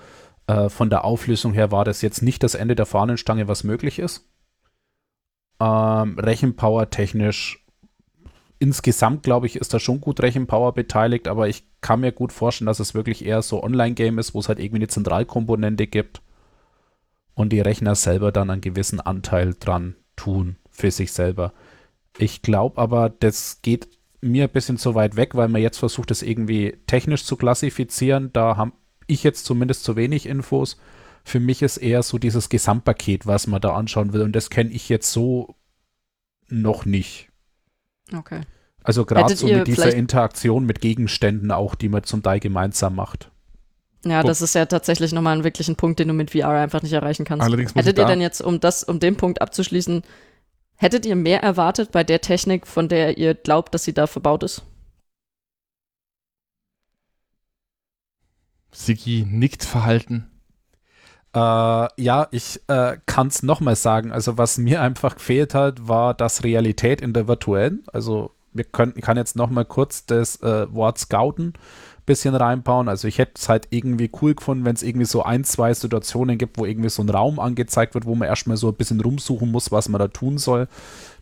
äh, von der Auflösung her war das jetzt nicht das Ende der Fahnenstange, was möglich ist. Ähm, Rechenpower technisch insgesamt, glaube ich, ist da schon gut Rechenpower beteiligt, aber ich kann mir gut vorstellen, dass es wirklich eher so Online-Game ist, wo es halt irgendwie eine Zentralkomponente gibt und die Rechner selber dann einen gewissen Anteil dran tun für sich selber. Ich glaube aber, das geht mir ein bisschen zu weit weg, weil man jetzt versucht, es irgendwie technisch zu klassifizieren. Da habe ich jetzt zumindest zu wenig Infos. Für mich ist eher so dieses Gesamtpaket, was man da anschauen will. Und das kenne ich jetzt so noch nicht. Okay. Also gerade so mit dieser Interaktion mit Gegenständen auch, die man zum Teil gemeinsam macht. Ja, das ist ja tatsächlich nochmal ein wirklichen Punkt, den du mit VR einfach nicht erreichen kannst. Allerdings muss Hättet ich ihr denn jetzt, um das, um den Punkt abzuschließen, hättet ihr mehr erwartet bei der Technik, von der ihr glaubt, dass sie da verbaut ist? Sigi nickt verhalten. Äh, ja, ich äh, kann es nochmal sagen. Also, was mir einfach gefehlt hat, war das Realität in der virtuellen. Also, wir können, ich kann jetzt nochmal kurz das äh, Wort Scouten bisschen reinbauen. Also, ich hätte es halt irgendwie cool gefunden, wenn es irgendwie so ein, zwei Situationen gibt, wo irgendwie so ein Raum angezeigt wird, wo man erstmal so ein bisschen rumsuchen muss, was man da tun soll.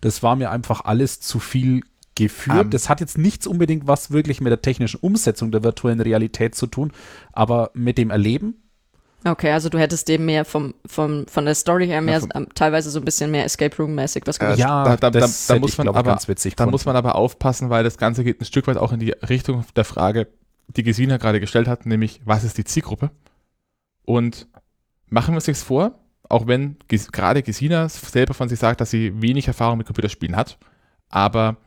Das war mir einfach alles zu viel geführt. Ähm. das hat jetzt nichts unbedingt was wirklich mit der technischen Umsetzung der virtuellen Realität zu tun, aber mit dem Erleben Okay, also du hättest dem mehr vom, vom, von der Story her mehr, vom- ähm, teilweise so ein bisschen mehr Escape Room-mäßig was gewünscht. Ja, da, da, da, das da hätte muss ich, man glaub ich, aber, ganz witzig da muss man aber aufpassen, weil das Ganze geht ein Stück weit auch in die Richtung der Frage, die Gesina gerade gestellt hat, nämlich was ist die Zielgruppe? Und machen wir uns vor, auch wenn gerade Gesina selber von sich sagt, dass sie wenig Erfahrung mit Computerspielen hat, aber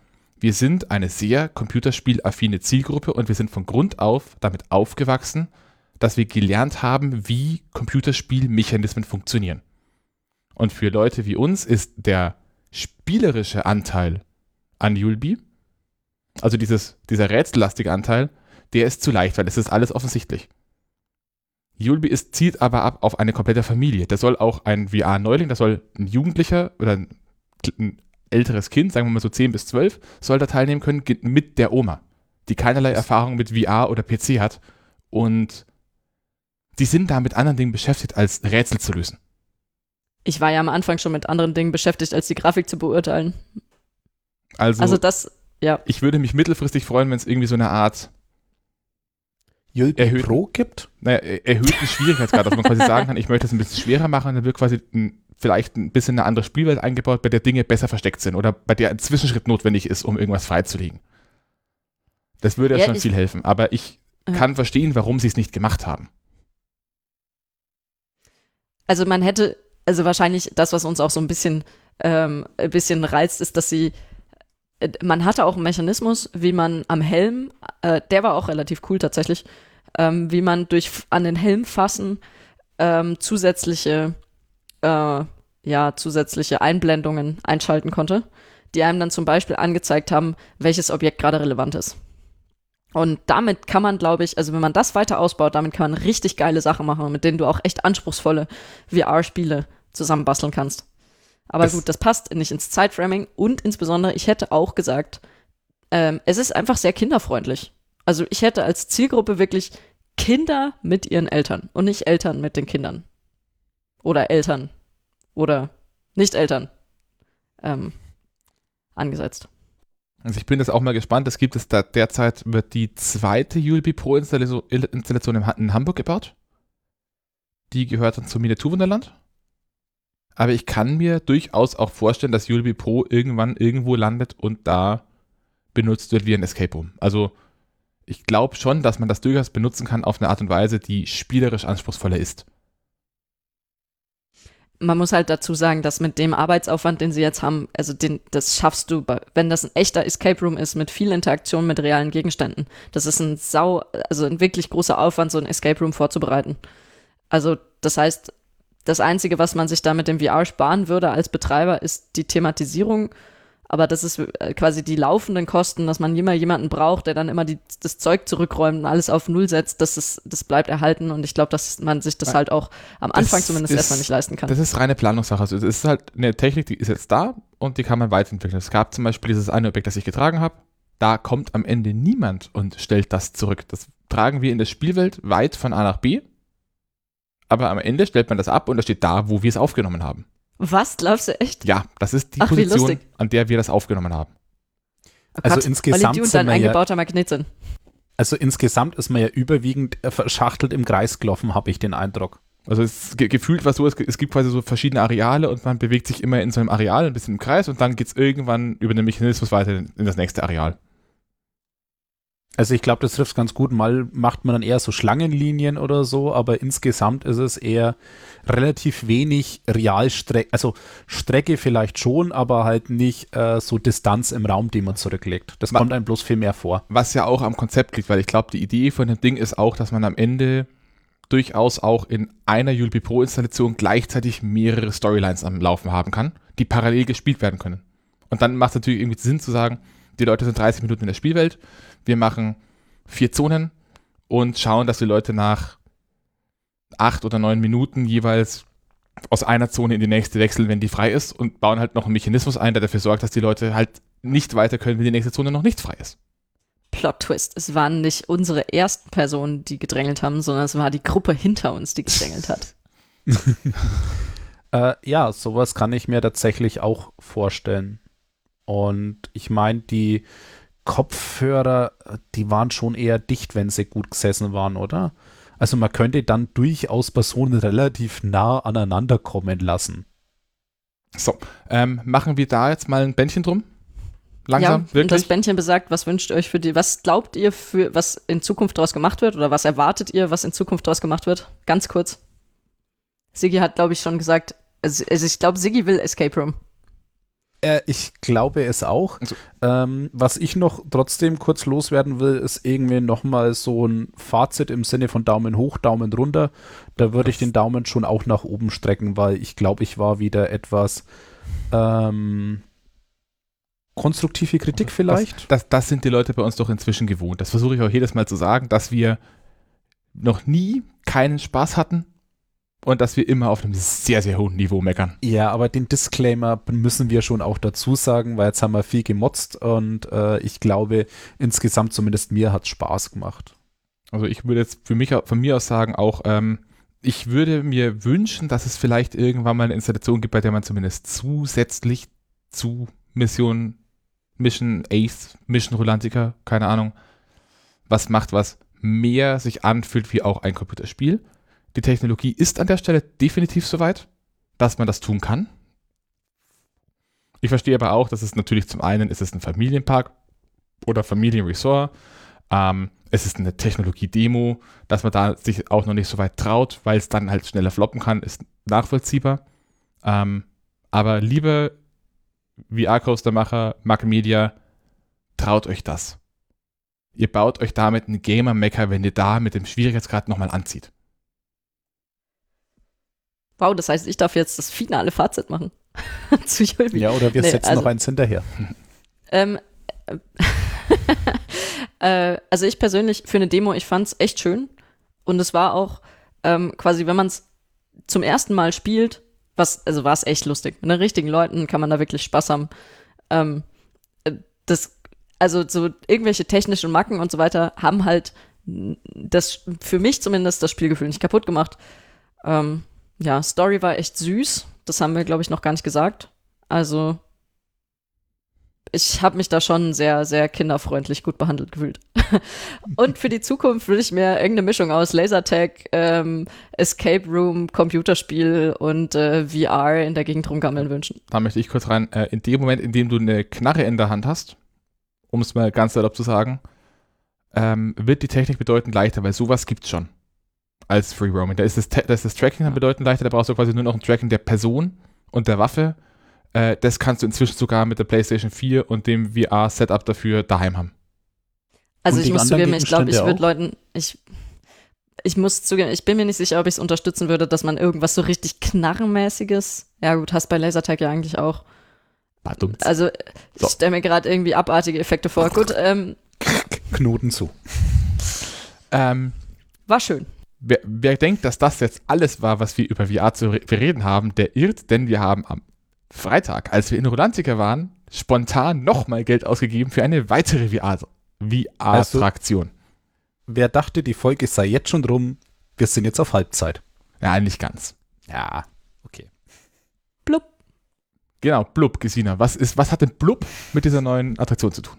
wir sind eine sehr computerspielaffine Zielgruppe und wir sind von Grund auf damit aufgewachsen, dass wir gelernt haben, wie Computerspielmechanismen funktionieren. Und für Leute wie uns ist der spielerische Anteil an Yulbi, also dieses, dieser rätsellastige Anteil, der ist zu leicht, weil es ist alles offensichtlich. Yulbi ist, zielt aber ab auf eine komplette Familie. Da soll auch ein VR-Neuling, da soll ein Jugendlicher oder ein, ein älteres Kind, sagen wir mal so 10 bis 12, soll da teilnehmen können mit der Oma, die keinerlei Erfahrung mit VR oder PC hat. Und die sind da mit anderen Dingen beschäftigt, als Rätsel zu lösen. Ich war ja am Anfang schon mit anderen Dingen beschäftigt, als die Grafik zu beurteilen. Also, Also das, ja. ich würde mich mittelfristig freuen, wenn es irgendwie so eine Art Erhöht- Pro gibt? naja, er- erhöhten Schwierigkeitsgrad, dass man quasi sagen kann, ich möchte es ein bisschen schwerer machen, dann wird quasi ein, vielleicht ein bisschen eine andere Spielwelt eingebaut, bei der Dinge besser versteckt sind oder bei der ein Zwischenschritt notwendig ist, um irgendwas freizulegen. Das würde ja, Ja, schon viel helfen, aber ich Ja. kann verstehen, warum sie es nicht gemacht haben. Also man hätte, also wahrscheinlich das, was uns auch so ein bisschen, ähm, ein bisschen reizt, ist, dass sie, man hatte auch einen Mechanismus, wie man am Helm, äh, der war auch relativ cool tatsächlich, ähm, wie man durch an den Helm fassen ähm, zusätzliche, äh, ja, zusätzliche Einblendungen einschalten konnte, die einem dann zum Beispiel angezeigt haben, welches Objekt gerade relevant ist. Und damit kann man, glaube ich, also wenn man das weiter ausbaut, damit kann man richtig geile Sachen machen, mit denen du auch echt anspruchsvolle VR-Spiele zusammenbasteln kannst. Aber Das- gut, das passt nicht ins Zeitframing und insbesondere, ich hätte auch gesagt, ähm, es ist einfach sehr kinderfreundlich. Also ich hätte als Zielgruppe wirklich Kinder mit ihren Eltern und nicht Eltern mit den Kindern. Oder Eltern. Oder nicht Eltern. Ähm, angesetzt. Also ich bin jetzt auch mal gespannt, es gibt es da derzeit, wird die zweite USB Pro Installation in Ha- in Hamburg gebaut. Die gehört dann zum Miniaturwunderland. Aber ich kann mir durchaus auch vorstellen, dass Ulb Pro irgendwann irgendwo landet und da benutzt wird wie ein Escape Room. Also ich glaube schon, dass man das durchaus benutzen kann auf eine Art und Weise, die spielerisch anspruchsvoller ist. Man muss halt dazu sagen, dass mit dem Arbeitsaufwand, den sie jetzt haben, also den, das schaffst du, wenn das ein echter Escape Room ist, mit viel Interaktion mit realen Gegenständen. Das ist ein sau, also ein wirklich großer Aufwand, so ein Escape Room vorzubereiten. Also, das heißt, das Einzige, was man sich da mit dem VR sparen würde als Betreiber, ist die Thematisierung aber das ist äh, quasi die laufenden Kosten, dass man immer jemanden braucht, der dann immer die, das Zeug zurückräumt und alles auf Null setzt, das, ist, das bleibt erhalten und ich glaube, dass man sich das halt auch am Anfang das zumindest ist, erstmal nicht leisten kann. Das ist reine Planungssache. Also es ist halt eine Technik, die ist jetzt da und die kann man weiterentwickeln. Es gab zum Beispiel dieses eine Objekt, das ich getragen habe. Da kommt am Ende niemand und stellt das zurück. Das tragen wir in der Spielwelt weit von A nach B. Aber am Ende stellt man das ab und das steht da, wo wir es aufgenommen haben. Was? Glaubst du echt? Ja, das ist die Ach, Position, an der wir das aufgenommen haben. Oh also Gott, insgesamt weil die ein eingebauter Magnet sind. Also insgesamt ist man ja überwiegend verschachtelt im Kreis gelaufen, habe ich den Eindruck. Also es ge gefühlt was so, es, es, gibt quasi so verschiedene Areale und man bewegt sich immer in so einem Areal ein bisschen im Kreis und dann geht es irgendwann über den Mechanismus weiter in das nächste Areal. Also ich glaube, das trifft ganz gut. Mal macht man dann eher so Schlangenlinien oder so, aber insgesamt ist es eher relativ wenig Realstrecke, also Strecke vielleicht schon, aber halt nicht äh, so Distanz im Raum, die man zurücklegt. Das was, kommt einem bloß viel mehr vor. Was ja auch am Konzept liegt, weil ich glaube, die Idee von dem Ding ist auch, dass man am Ende durchaus auch in einer ULP Pro Installation gleichzeitig mehrere Storylines am Laufen haben kann, die parallel gespielt werden können. Und dann macht es natürlich irgendwie Sinn zu sagen, die Leute sind 30 Minuten in der Spielwelt, wir machen vier Zonen und schauen, dass die Leute nach acht oder neun Minuten jeweils aus einer Zone in die nächste wechseln, wenn die frei ist und bauen halt noch einen Mechanismus ein, der dafür sorgt, dass die Leute halt nicht weiter können, wenn die nächste Zone noch nicht frei ist. Plot Twist. Es waren nicht unsere ersten Personen, die gedrängelt haben, sondern es war die Gruppe hinter uns, die gedrängelt hat. äh, ja, sowas kann ich mir tatsächlich auch vorstellen. Und ich meine, die Kopfhörer, die waren schon eher dicht, wenn sie gut gesessen waren, oder? Also man könnte dann durchaus Personen relativ nah aneinander kommen lassen. So, ähm, machen wir da jetzt mal ein Bändchen drum? Langsam, ja, wirklich? Und das Bändchen besagt, was wünscht ihr euch für die, was glaubt ihr für, was in Zukunft daraus gemacht wird oder was erwartet ihr, was in Zukunft daraus gemacht wird? Ganz kurz. Sigi hat, glaube ich, schon gesagt, also, also ich glaube, Sigi will Escape Room. Äh, ich glaube es auch. Also, ähm, was ich noch trotzdem kurz loswerden will, ist irgendwie nochmal so ein Fazit im Sinne von Daumen hoch, Daumen runter. Da würde ich den Daumen schon auch nach oben strecken, weil ich glaube, ich war wieder etwas ähm, konstruktive Kritik vielleicht. Das, das, das sind die Leute bei uns doch inzwischen gewohnt. Das versuche ich auch jedes Mal zu sagen, dass wir noch nie keinen Spaß hatten und dass wir immer auf einem sehr, sehr hohen Niveau meckern. Ja, aber den Disclaimer müssen wir schon auch dazu sagen, weil jetzt haben wir viel gemotzt und äh, ich glaube, insgesamt zumindest mir hat es Spaß gemacht. Also ich würde jetzt für mich von mir aus sagen, auch ähm, ich würde mir wünschen, dass es vielleicht irgendwann mal eine Installation gibt, bei der man zumindest zusätzlich zu Mission, Mission Ace, Mission Rolantica, keine Ahnung, was macht, was mehr sich anfühlt wie auch ein Computerspiel die Technologie ist an der Stelle definitiv soweit, dass man das tun kann. Ich verstehe aber auch, dass es natürlich zum einen ist es ein Familienpark oder Familienresort. Ähm, es ist eine Technologie-Demo, dass man da sich auch noch nicht so weit traut, weil es dann halt schneller floppen kann, ist nachvollziehbar. Ähm, aber liebe VR-Coaster-Macher, Mac Media, traut euch das. Ihr baut euch damit einen Gamer-Mecker, wenn ihr da mit dem Schwierigkeitsgrad nochmal anzieht. Wow, das heißt, ich darf jetzt das finale Fazit machen. Zu Julbi. Ja, oder wir nee, setzen also, noch eins hinterher. Ähm, äh, also ich persönlich für eine Demo, ich fand es echt schön. Und es war auch ähm, quasi, wenn man es zum ersten Mal spielt, was, also war es echt lustig. Mit den richtigen Leuten kann man da wirklich Spaß haben. Ähm, das, also so irgendwelche technischen Macken und so weiter haben halt das, für mich zumindest, das Spielgefühl nicht kaputt gemacht. Ähm, ja, Story war echt süß. Das haben wir, glaube ich, noch gar nicht gesagt. Also ich habe mich da schon sehr, sehr kinderfreundlich gut behandelt gefühlt. und für die Zukunft würde ich mir irgendeine Mischung aus Lasertag, ähm, Escape Room, Computerspiel und äh, VR in der Gegend rumgammeln wünschen. Da möchte ich kurz rein. Äh, in dem Moment, in dem du eine Knarre in der Hand hast, um es mal ganz erlaubt zu sagen, ähm, wird die Technik bedeutend leichter, weil sowas gibt es schon als Free Roaming. Da ist das, da ist das Tracking dann bedeutend leichter, da brauchst du quasi nur noch ein Tracking der Person und der Waffe. Äh, das kannst du inzwischen sogar mit der PlayStation 4 und dem VR-Setup dafür daheim haben. Also ich muss zugeben, ich glaube, ich würde Leuten, ich, ich muss zugeben, ich bin mir nicht sicher, ob ich es unterstützen würde, dass man irgendwas so richtig Knarrenmäßiges, ja gut, hast bei Lasertag ja eigentlich auch. Also so. ich stelle mir gerade irgendwie abartige Effekte vor. Gut, ähm, Knoten zu. Ähm, war schön. Wer, wer, denkt, dass das jetzt alles war, was wir über VR zu re reden haben, der irrt, denn wir haben am Freitag, als wir in Rolantica waren, spontan nochmal Geld ausgegeben für eine weitere VR-Attraktion. Also, wer dachte, die Folge sei jetzt schon rum, wir sind jetzt auf Halbzeit. Ja, nicht ganz. Ja, okay. Blub. Genau, Blub, Gesina. Was, ist, was hat denn Blub mit dieser neuen Attraktion zu tun?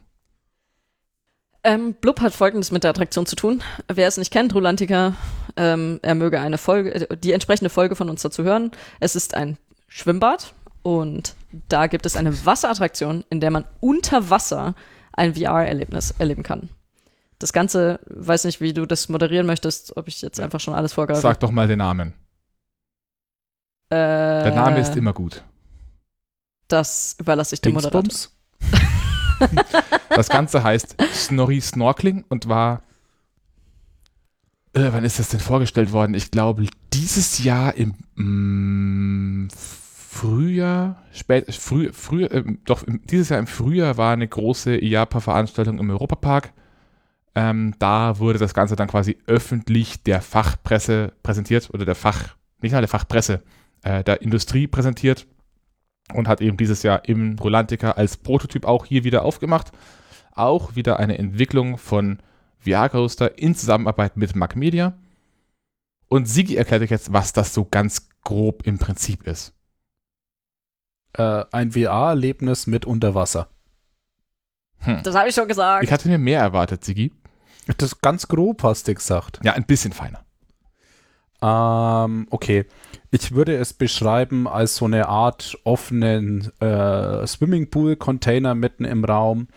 Ähm, Blub hat folgendes mit der Attraktion zu tun. Wer es nicht kennt, Rolantica, ähm, er möge eine Folge, die entsprechende Folge von uns dazu hören. Es ist ein Schwimmbad und da gibt es eine Wasserattraktion, in der man unter Wasser ein VR-Erlebnis erleben kann. Das Ganze, weiß nicht, wie du das moderieren möchtest, ob ich jetzt einfach schon alles vorgreife. Sag doch mal den Namen. Äh, der Name ist immer gut. Das überlasse ich dem Moderator. das Ganze heißt Snorri Snorkeling und war. Äh, wann ist das denn vorgestellt worden? Ich glaube, dieses Jahr im mm, Frühjahr, spät, früh, früh, äh, doch dieses Jahr im Frühjahr war eine große IAPA-Veranstaltung im Europapark. Ähm, da wurde das Ganze dann quasi öffentlich der Fachpresse präsentiert oder der Fach, nicht mal der Fachpresse, äh, der Industrie präsentiert und hat eben dieses Jahr im Rolantica als Prototyp auch hier wieder aufgemacht. Auch wieder eine Entwicklung von VR Coaster in Zusammenarbeit mit Mac Media. Und Sigi erklärt euch jetzt, was das so ganz grob im Prinzip ist. Äh, ein VR-Erlebnis mit Unterwasser. Hm. Das habe ich schon gesagt. Ich hatte mir mehr erwartet, Sigi. Das ganz grob hast du gesagt. Ja, ein bisschen feiner. Ähm, okay. Ich würde es beschreiben als so eine Art offenen äh, Swimmingpool-Container mitten im Raum,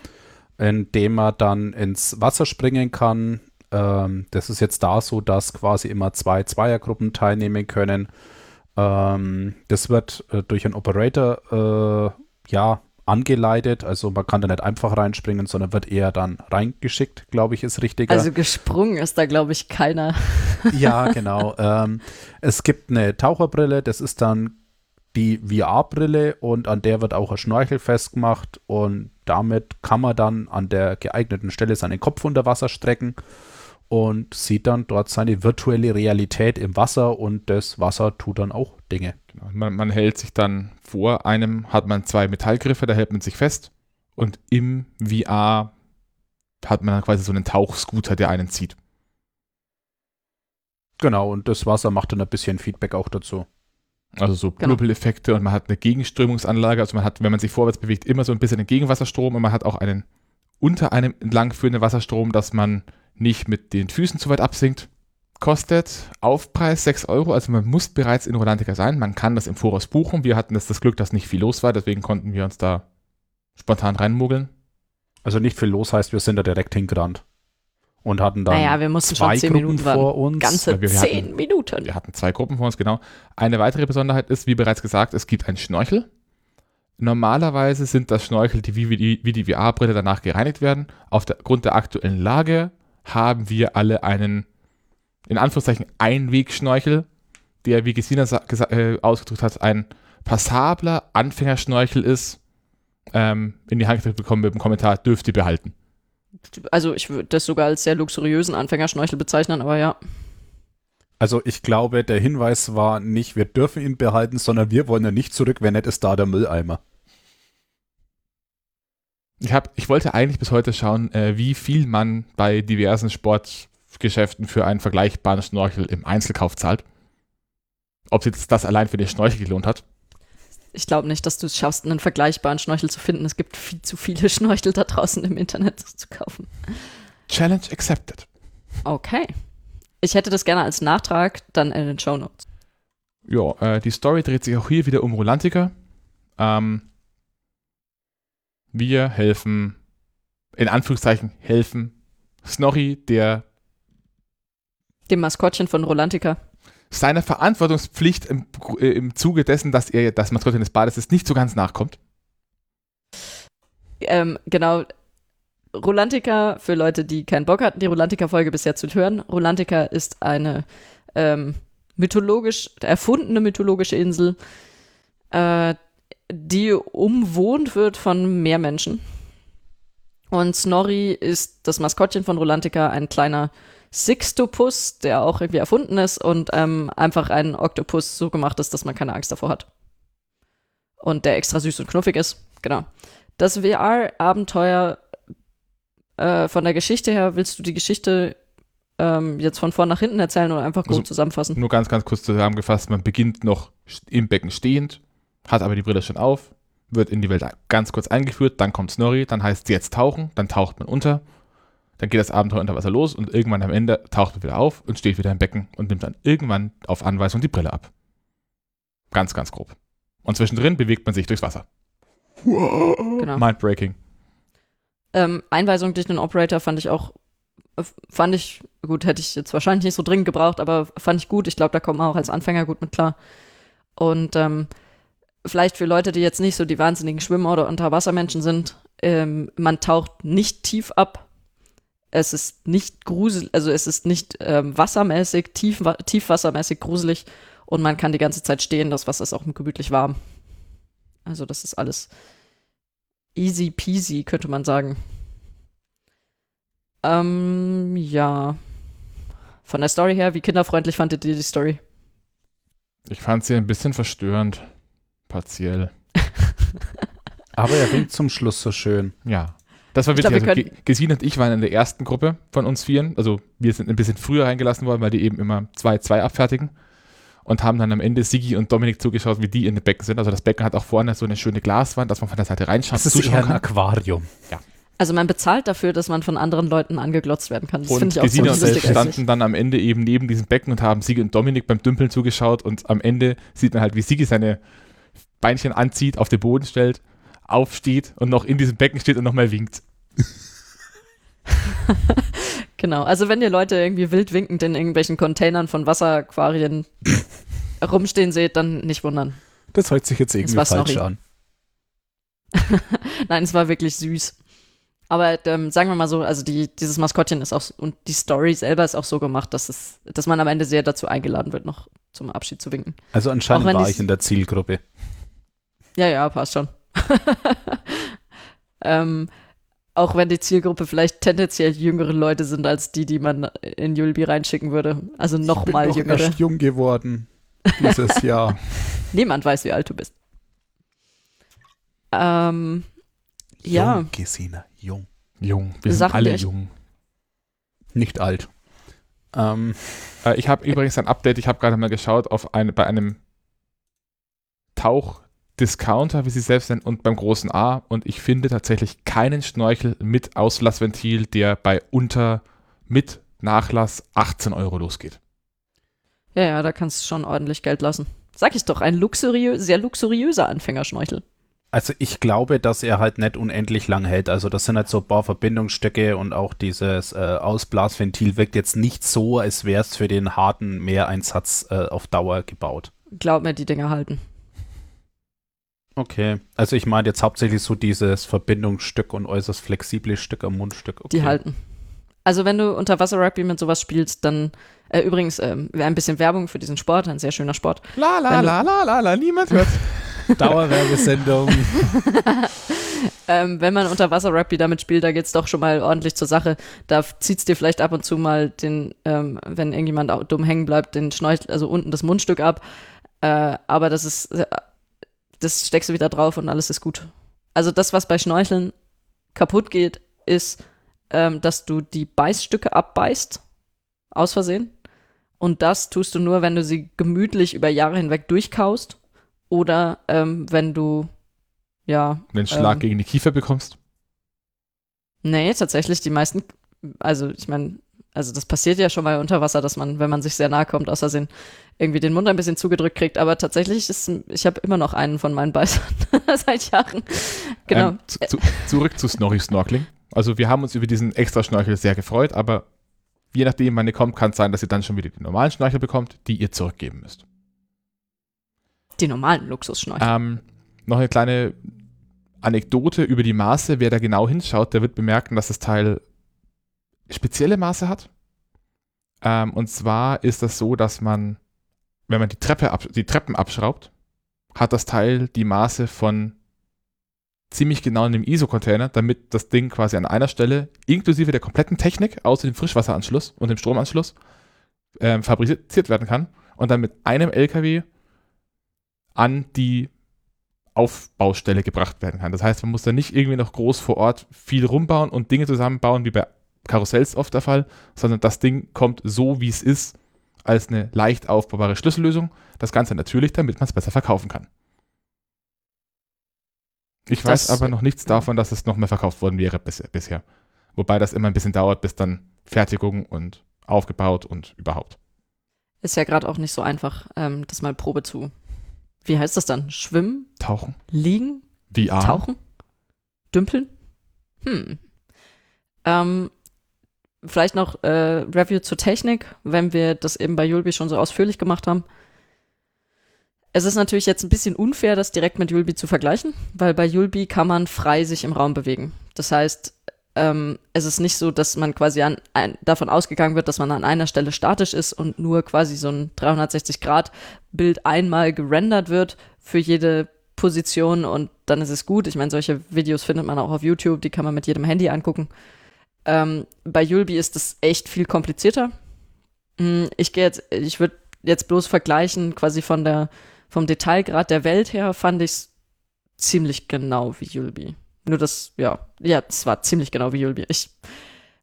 in dem man dann ins Wasser springen kann. Ähm, das ist jetzt da so, dass quasi immer zwei Zweiergruppen teilnehmen können. Ähm, das wird äh, durch einen Operator äh, ja angeleitet. Also man kann da nicht einfach reinspringen, sondern wird eher dann reingeschickt, glaube ich, ist richtiger. Also gesprungen ist da, glaube ich, keiner. ja, genau. Ähm, es gibt eine Taucherbrille, das ist dann die VR-Brille und an der wird auch ein Schnorchel festgemacht und damit kann man dann an der geeigneten Stelle seinen Kopf unter Wasser strecken und sieht dann dort seine virtuelle Realität im Wasser und das Wasser tut dann auch Dinge. Genau. Man, man, hält sich dann vor einem, hat man zwei Metallgriffe, da hält man sich fest und im VR hat man dann quasi so einen Tauchscooter, der einen zieht. Genau, und das Wasser macht dann ein bisschen Feedback auch dazu. Also so genau. Blubbeleffekte und man hat eine Gegenströmungsanlage, also man hat, wenn man sich vorwärts bewegt, immer so ein bisschen einen Gegenwasserstrom und man hat auch einen unter einem entlangführenden Wasserstrom, dass man nicht mit den Füßen zu weit absinkt. Kostet Aufpreis 6 Euro, also man muss bereits in Rolantica sein. Man kann das im Voraus buchen. Wir hatten das, das Glück, dass nicht viel los war, deswegen konnten wir uns da spontan reinmogeln. Also nicht viel los heißt, wir sind da direkt hingerannt und hatten dann naja, wir mussten zwei schon Gruppen Minuten vor uns. Ganze wir, wir zehn hatten, Minuten. Wir hatten zwei Gruppen vor uns, genau. Eine weitere Besonderheit ist, wie bereits gesagt, es gibt einen Schnorchel. Normalerweise sind das Schnorchel, die wie, die, wie die VR-Brille danach gereinigt werden. Aufgrund der aktuellen Lage haben wir alle einen, in Anführungszeichen, Einwegschnorchel, der, wie Gesina äh, ausgedrückt hat, ein passabler Anfängerschnorchel ist. Ähm, in die Hand bekommen mit dem Kommentar, dürft ihr behalten. Also ich würde das sogar als sehr luxuriösen Anfängerschnorchel bezeichnen, aber ja. Also ich glaube, der Hinweis war nicht, wir dürfen ihn behalten, sondern wir wollen ja nicht zurück, wenn nicht ist da der Mülleimer. Ich, hab, ich wollte eigentlich bis heute schauen, äh, wie viel man bei diversen Sportgeschäften für einen vergleichbaren Schnorchel im Einzelkauf zahlt. Ob sich das allein für den Schnorchel gelohnt hat. Ich glaube nicht, dass du es schaffst, einen vergleichbaren Schnorchel zu finden. Es gibt viel zu viele Schnorchel da draußen im Internet zu kaufen. Challenge accepted. Okay. Ich hätte das gerne als Nachtrag dann in den Show Notes. Ja, äh, die Story dreht sich auch hier wieder um Rolantica. Ähm, wir helfen, in Anführungszeichen helfen, Snorri, der Dem Maskottchen von Rolantica. Seiner Verantwortungspflicht im, äh, im Zuge dessen, dass er das Maskottchen des Bades ist, nicht so ganz nachkommt. Ähm, genau. Rolantica, für Leute, die keinen Bock hatten, die Rolantica-Folge bisher zu hören. Rolantica ist eine ähm, mythologisch, erfundene mythologische Insel, äh, die umwohnt wird von Meermenschen. Und Snorri ist das Maskottchen von Rolantica, ein kleiner Sixtopus, der auch irgendwie erfunden ist und ähm, einfach ein Oktopus so gemacht ist, dass man keine Angst davor hat. Und der extra süß und knuffig ist. Genau. Das VR-Abenteuer äh, von der Geschichte her, willst du die Geschichte ähm, jetzt von vorn nach hinten erzählen oder einfach grob Also- zusammenfassen? Nur ganz, ganz kurz zusammengefasst, man beginnt noch im Becken stehend, hat aber die Brille schon auf, wird in die Welt ganz kurz eingeführt, dann kommt Snorri, dann heißt es jetzt tauchen, dann taucht man unter, dann geht das Abenteuer unter Wasser los und irgendwann am Ende taucht man wieder auf und steht wieder im Becken und nimmt dann irgendwann auf Anweisung die Brille ab. Ganz, ganz grob. Und zwischendrin bewegt man sich durchs Wasser. Genau. Mindbreaking. Ähm, Einweisung durch den Operator fand ich auch, äh, fand ich, gut, hätte ich jetzt wahrscheinlich nicht so dringend gebraucht, aber fand ich gut. Ich glaube, da kommt man auch als Anfänger gut mit klar. Und ähm, vielleicht für Leute, die jetzt nicht so die wahnsinnigen Schwimmer oder Unterwassermenschen sind, ähm, man taucht nicht tief ab. Es ist nicht grusel, also es ist nicht ähm, wassermäßig, tief, tiefwassermäßig gruselig und man kann die ganze Zeit stehen. Das Wasser ist auch gemütlich warm. Also das ist alles easy peasy, könnte man sagen. Ähm, ja. Von der Story her, wie kinderfreundlich fandet ihr die Story? Ich fand sie ein bisschen verstörend. Partiell. Aber er winkt zum Schluss so schön. Ja. Das war Ich witzig. glaub, wir also, Ge- Gesine und ich waren in der ersten Gruppe von uns Vieren. Also wir sind ein bisschen früher reingelassen worden, weil die eben immer zwei, zwei abfertigen. Und haben dann am Ende Sigi und Dominik zugeschaut, wie die in den Becken sind. Also das Becken hat auch vorne so eine schöne Glaswand, dass man von der Seite reinschauen Das ist eher ein. Aquarium. Also man bezahlt dafür, dass man von anderen Leuten angeglotzt werden kann. Das Und finde ich auch so Gesine und lustig ich standen dann am Ende eben neben diesem Becken und haben Sigi und Dominik beim Dümpeln zugeschaut. Und am Ende sieht man halt, wie Sigi seine Beinchen anzieht, auf den Boden stellt, aufsteht und noch in diesem Becken steht und nochmal winkt. Genau. Also wenn ihr Leute irgendwie wild winkend in irgendwelchen Containern von Wasseraquarien rumstehen seht, dann nicht wundern. Das hört sich jetzt irgendwie falsch noch an. Nein, es war wirklich süß. Aber ähm, sagen wir mal so, also die, dieses Maskottchen ist auch so- und die Story selber ist auch so gemacht, dass es, dass man am Ende sehr dazu eingeladen wird, noch zum Abschied zu winken. Also anscheinend war ich in der Zielgruppe. Ja, ja, passt schon. ähm, auch wenn die Zielgruppe vielleicht tendenziell jüngere Leute sind als die, die man in Julbi reinschicken würde. Also noch mal ich bin jüngere. erst jung geworden dieses Jahr. Niemand weiß, wie alt du bist. Ähm, ja, Jung, Gesina, jung. Jung. Wir sind Sachen, alle echt- jung. Nicht alt. Ähm, Äh, ich habe übrigens ein Update, ich habe gerade mal geschaut auf eine, bei einem Tauch-Discounter, wie sie selbst nennen, und beim großen A und ich finde tatsächlich keinen Schnorchel mit Auslassventil, der bei unter mit Nachlass 18 Euro losgeht. ja, ja, da kannst du schon ordentlich Geld lassen. Sag ich doch, ein luxuriö sehr luxuriöser Anfängerschnorchel. also ich glaube, dass er halt nicht unendlich lang hält. Also das sind halt so ein paar Verbindungsstücke und auch dieses äh, Ausblasventil wirkt jetzt nicht so, als wäre es für den harten Meereinsatz äh, auf Dauer gebaut. Glaub mir, die Dinger halten. Okay. Also ich meine jetzt hauptsächlich so dieses Verbindungsstück und äußerst flexible Stück am Mundstück. Okay. Die halten. Also wenn du Unterwasser-Rugby mit sowas spielst, dann äh, übrigens ähm, ein bisschen Werbung für diesen Sport, ein sehr schöner Sport. La la la la la la, niemand hört. Dauerwerbesendung. Ähm, wenn man Unterwasser-Rugby damit spielt, da geht's doch schon mal ordentlich zur Sache. Da zieht's dir vielleicht ab und zu mal den, ähm, wenn irgendjemand auch dumm hängen bleibt, den Schnorchel, also unten das Mundstück ab. Äh, aber das ist, äh, das steckst du wieder drauf und alles ist gut. Also das, was bei Schnorcheln kaputt geht, ist, ähm, dass du die Beißstücke abbeißt, aus Versehen. Und das tust du nur, wenn du sie gemütlich über Jahre hinweg durchkaust oder ähm, wenn du ja. Den Schlag ähm, gegen die Kiefer bekommst. Nee, tatsächlich die meisten, also ich meine, also das passiert ja schon mal unter Wasser, dass man, wenn man sich sehr nahe kommt, aus Versehen irgendwie den Mund ein bisschen zugedrückt kriegt. Aber tatsächlich ist, ich habe immer noch einen von meinen Beißern seit Jahren. Genau. Ähm, zu, zu, zurück zu Snorri Snorkeling. Also wir haben uns über diesen extra Schnorchel sehr gefreut, aber je nachdem, wann ihr kommt, kann es sein, dass ihr dann schon wieder die normalen Schnorchel bekommt, die ihr zurückgeben müsst. Die normalen Luxusschnorchel. Ähm, noch eine kleine Anekdote über die Maße. Wer da genau hinschaut, der wird bemerken, dass das Teil spezielle Maße hat. Ähm, und zwar ist das so, dass man, wenn man die, Treppe ab, die Treppen abschraubt, hat das Teil die Maße von ziemlich genau in dem ISO-Container, damit das Ding quasi an einer Stelle, inklusive der kompletten Technik, außer dem Frischwasseranschluss und dem Stromanschluss, ähm, fabriziert werden kann und dann mit einem LKW an die Aufbaustelle gebracht werden kann. Das heißt, man muss da nicht irgendwie noch groß vor Ort viel rumbauen und Dinge zusammenbauen, wie bei Karussells oft der Fall, sondern das Ding kommt so, wie es ist, als eine leicht aufbaubare Schlüssellösung. Das Ganze natürlich, damit man es besser verkaufen kann. Ich weiß Das- aber noch nichts davon, dass es noch mehr verkauft worden wäre bis, bisher. Wobei das immer ein bisschen dauert, bis dann Fertigung und aufgebaut und überhaupt. Ist ja gerade auch nicht so einfach, ähm, das mal Probe zu. Wie heißt das dann? Schwimmen? Tauchen, Liegen? VR. Tauchen? Dümpeln? Hm. Ähm, vielleicht noch äh, Review zur Technik, wenn wir das eben bei Yulby schon so ausführlich gemacht haben. Es ist natürlich jetzt ein bisschen unfair, das direkt mit Yulby zu vergleichen, weil bei Yulby kann man frei sich im Raum bewegen. Das heißt, ähm, es ist nicht so, dass man quasi an, ein, davon ausgegangen wird, dass man an einer Stelle statisch ist und nur quasi so ein 360-Grad-Bild einmal gerendert wird für jede Position und dann ist es gut. Ich meine, solche Videos findet man auch auf YouTube, die kann man mit jedem Handy angucken. Ähm, bei Yulby ist das echt viel komplizierter. Mm, Ich gehe jetzt, ich würde jetzt bloß vergleichen, quasi von der, vom Detailgrad der Welt her fand ich es ziemlich genau wie Yulby. Nur das, ja, ja, es war ziemlich genau wie Yulby. Ich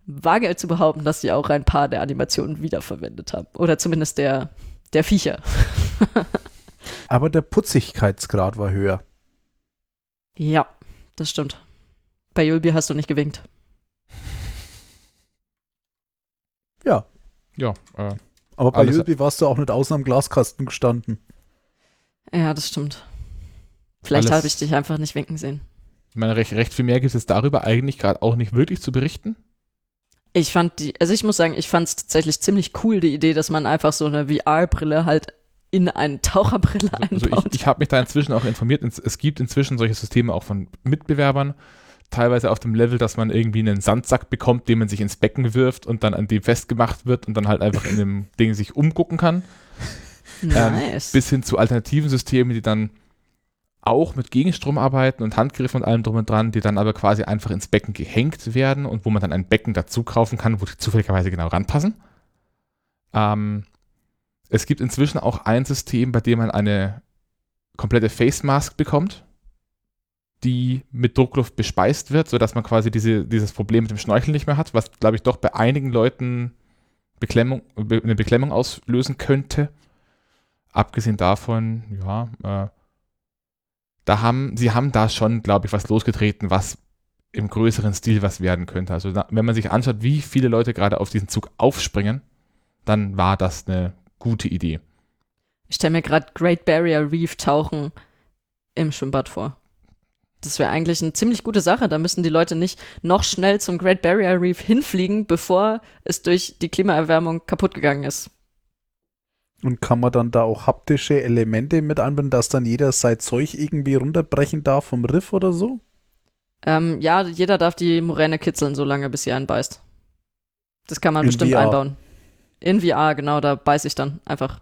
wage zu behaupten, dass sie auch ein paar der Animationen wiederverwendet haben. Oder zumindest der, der Viecher. Aber der Putzigkeitsgrad war höher. Ja, das stimmt. Bei Yulby hast du nicht gewinkt. Ja. Äh, Aber bei Yulby warst du auch nicht außen am Glaskasten gestanden. Ja, das stimmt. Vielleicht habe ich dich einfach nicht winken sehen. ich meine, recht, recht viel mehr gibt es darüber eigentlich gerade auch nicht wirklich zu berichten. Ich fand die, also ich muss sagen, ich fand es tatsächlich ziemlich cool, die Idee, dass man einfach so eine VR-Brille halt in eine Taucherbrille Also einbaut. ich, ich habe mich da inzwischen auch informiert. Es gibt inzwischen solche Systeme auch von Mitbewerbern. Teilweise auf dem Level, dass man irgendwie einen Sandsack bekommt, den man sich ins Becken wirft und dann an dem festgemacht wird und dann halt einfach in dem Ding sich umgucken kann. nice. Bis hin zu alternativen Systemen, die dann auch mit Gegenstrom arbeiten und Handgriffen und allem drum und dran, die dann aber quasi einfach ins Becken gehängt werden und wo man dann ein Becken dazu kaufen kann, wo die zufälligerweise genau ranpassen. Ähm, es gibt inzwischen auch ein System, bei dem man eine komplette Face Mask bekommt, die mit Druckluft bespeist wird, sodass man quasi diese, dieses Problem mit dem Schnorcheln nicht mehr hat, was, glaube ich, doch bei einigen Leuten Beklemmung, be- eine Beklemmung auslösen könnte. Abgesehen davon, ja, äh, da haben, sie haben da schon, glaube ich, was losgetreten, was im größeren Stil was werden könnte. Also da, wenn man sich anschaut, wie viele Leute gerade auf diesen Zug aufspringen, dann war das eine gute Idee. Ich stelle mir gerade Great Barrier Reef tauchen im Schwimmbad vor. Das wäre eigentlich eine ziemlich gute Sache. Da müssen die Leute nicht noch schnell zum Great Barrier Reef hinfliegen, bevor es durch die Klimaerwärmung kaputt gegangen ist. Und kann man dann da auch haptische Elemente mit einbinden, dass dann jeder sein Zeug irgendwie runterbrechen darf vom Riff oder so? Ähm, ja, jeder darf die Moräne kitzeln, solange bis sie einen beißt. Das kann man In bestimmt VR. einbauen. In VR, genau, da beiß ich dann einfach.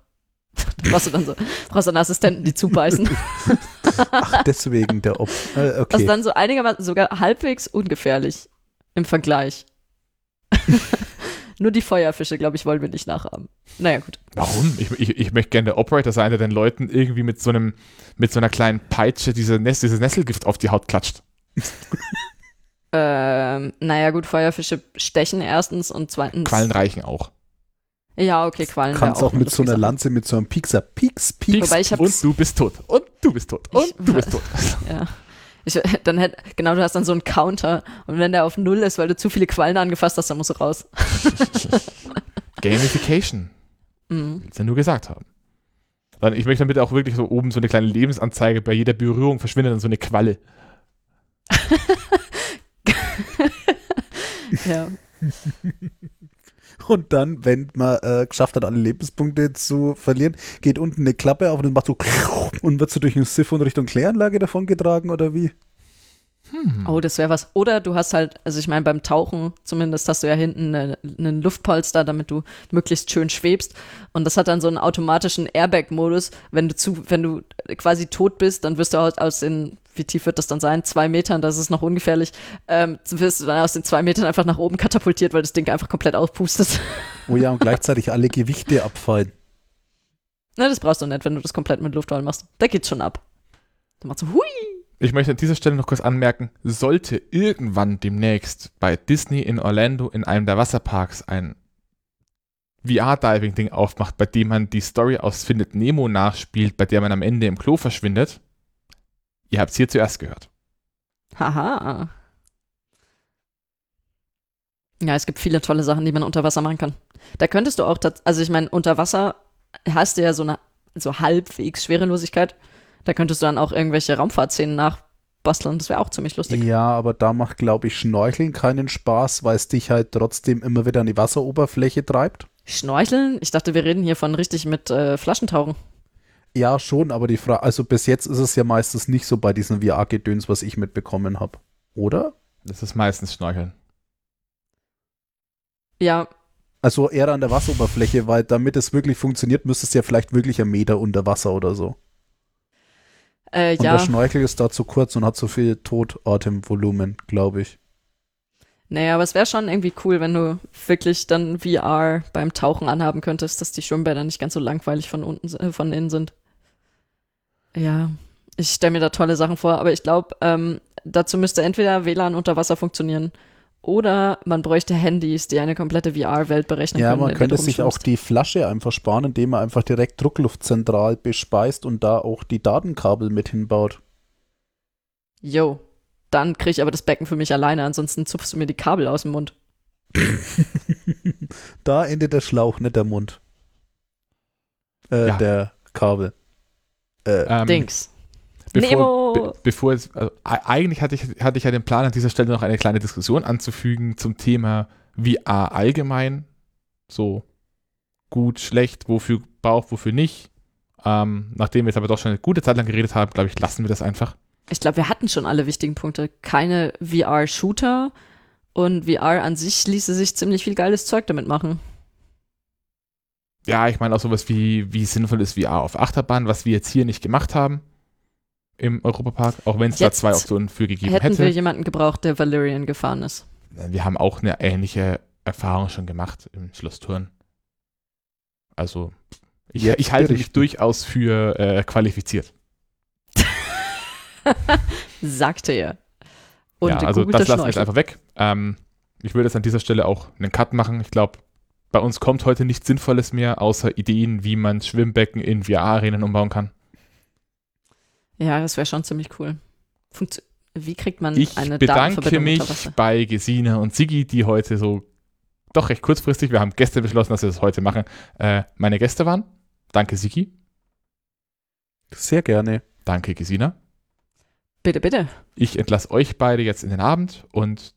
Da brauchst du dann so, brauchst dann Assistenten, die zubeißen. Ach, deswegen der Op. Äh, Das okay. ist dann so einigermaßen sogar halbwegs ungefährlich im Vergleich. Nur die Feuerfische, glaube ich, wollen wir nicht nachahmen. Naja, gut. Warum? Ich, ich, ich möchte gerne der Operator sein, der den Leuten irgendwie mit so einem, mit so einer kleinen Peitsche diese Ness, dieses Nesselgift auf die Haut klatscht. Ähm, naja, gut, Feuerfische stechen erstens und zweitens. Quallen reichen auch. Ja, okay, Quallen. wär Kannst auch, mit so einer Lanze, mit so einem Piekser. Pieks, Pieks. Wobei ich und du bist tot. Und du bist tot. Und Ich- du bist tot. Ja. Ich, dann hätt, genau, du hast dann so einen Counter und wenn der auf Null ist, weil du zu viele Quallen angefasst hast, dann musst du raus. Gamification. Mhm. Willst ja nur gesagt haben. Dann, ich möchte dann bitte auch wirklich so oben so eine kleine Lebensanzeige, bei jeder Berührung verschwindet dann so eine Qualle. Ja. Und dann, wenn man äh, geschafft hat, alle Lebenspunkte zu verlieren, geht unten eine Klappe auf und macht so und wird so durch ein Siphon Richtung Kläranlage davon getragen oder wie? Hm. Oh, das wäre was. Oder du hast halt, also ich meine, beim Tauchen zumindest hast du ja hinten eine, einen Luftpolster, damit du möglichst schön schwebst. Und das hat dann so einen automatischen Airbag-Modus. Wenn du zu, wenn du quasi tot bist, dann wirst du aus, aus den, wie tief wird das dann sein? Zwei Metern, das ist noch ungefährlich, ähm, wirst du dann aus den zwei Metern einfach nach oben katapultiert, weil das Ding einfach komplett auspustet. Oh ja, und gleichzeitig alle Gewichte abfallen. Na, das brauchst du nicht, wenn du das komplett mit Luftrollen machst. Da geht's schon ab. Dann machst du hui. Ich möchte an dieser Stelle noch kurz anmerken, sollte irgendwann demnächst bei Disney in Orlando in einem der Wasserparks ein VR-Diving-Ding aufmacht, bei dem man die Story aus Findet Nemo nachspielt, bei der man am Ende im Klo verschwindet, ihr habt es hier zuerst gehört. Haha. Ja, es gibt viele tolle Sachen, die man unter Wasser machen kann. Da könntest du auch, also ich meine, unter Wasser hast du ja so eine so halbwegs Schwerelosigkeit. Da könntest du dann auch irgendwelche Raumfahrtszenen nachbasteln. Das wäre auch ziemlich lustig. Ja, aber da macht, glaube ich, Schnorcheln keinen Spaß, weil es dich halt trotzdem immer wieder an die Wasseroberfläche treibt. Schnorcheln? Ich dachte, wir reden hier von richtig mit äh, Flaschentauchen. Ja, schon, aber die Frage, also bis jetzt ist es ja meistens nicht so bei diesen VR-Gedöns, was ich mitbekommen habe. Oder? Das ist meistens Schnorcheln. Ja, Also eher an der Wasseroberfläche, weil damit es wirklich funktioniert, müsstest du ja vielleicht wirklich einen Meter unter Wasser oder so. Äh, Und ja. der Schnorchel ist da zu kurz und hat so viel Totatemvolumen, glaube ich. Naja, aber es wäre schon irgendwie cool, wenn du wirklich dann VR beim Tauchen anhaben könntest, dass die Schwimmbäder nicht ganz so langweilig von unten, äh, von innen sind. Ja, ich stelle mir da tolle Sachen vor, aber ich glaube, ähm, dazu müsste entweder WLAN unter Wasser funktionieren oder man bräuchte Handys, die eine komplette VR-Welt berechnen Ja, können. man in der könnte sich auch die Flasche einfach sparen, indem man einfach direkt Druckluft zentral bespeist und da auch die Datenkabel mit hinbaut. Jo, dann kriege ich aber das Becken für mich alleine, ansonsten zupfst du mir die Kabel aus dem Mund. Da endet der Schlauch, nicht der Mund. Äh, Ja. der Kabel. Äh, Ähm, Dings. Bevor, be, bevor es, also, eigentlich hatte ich, hatte ich ja den Plan, an dieser Stelle noch eine kleine Diskussion anzufügen zum Thema VR allgemein. So gut, schlecht, wofür braucht, wofür nicht. Ähm, nachdem wir jetzt aber doch schon eine gute Zeit lang geredet haben, glaube ich, lassen wir das einfach. Ich glaube, wir hatten schon alle wichtigen Punkte. Keine VR-Shooter und VR an sich ließe sich ziemlich viel geiles Zeug damit machen. Ja, ich meine auch sowas wie, wie sinnvoll ist VR auf Achterbahn, was wir jetzt hier nicht gemacht haben im Europapark, auch wenn es da zwei Optionen für gegeben Hätten wir hätte. jemanden gebraucht, der Valerian gefahren ist. Wir haben auch eine ähnliche Erfahrung schon gemacht im Schloss Thurn. Also, ich, ich halte mich durchaus für äh, qualifiziert. Sagte er. Und ja, also das lassen wir jetzt einfach weg. Ähm, ich würde jetzt an dieser Stelle auch einen Cut machen. Ich glaube, bei uns kommt heute nichts Sinnvolles mehr, außer Ideen, wie man Schwimmbecken in VR-Arenen umbauen kann. Ja, das wäre schon ziemlich cool. Funktio Wie kriegt man Ich eine bedanke Datenverbindung mich bei Gesine und Sigi, die heute so doch recht kurzfristig, wir haben gestern beschlossen, dass wir das heute machen, äh, meine Gäste waren. Danke, Sigi. sehr gerne. Danke, Gesina. Bitte, bitte. Ich entlasse euch beide jetzt in den Abend und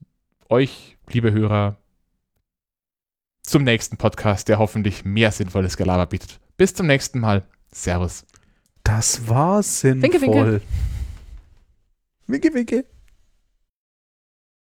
euch, liebe Hörer, zum nächsten Podcast, der hoffentlich mehr sinnvolles Gelaber bietet. Bis zum nächsten Mal. Servus. Das war sinnvoll. Winke, winke. Winke, winke.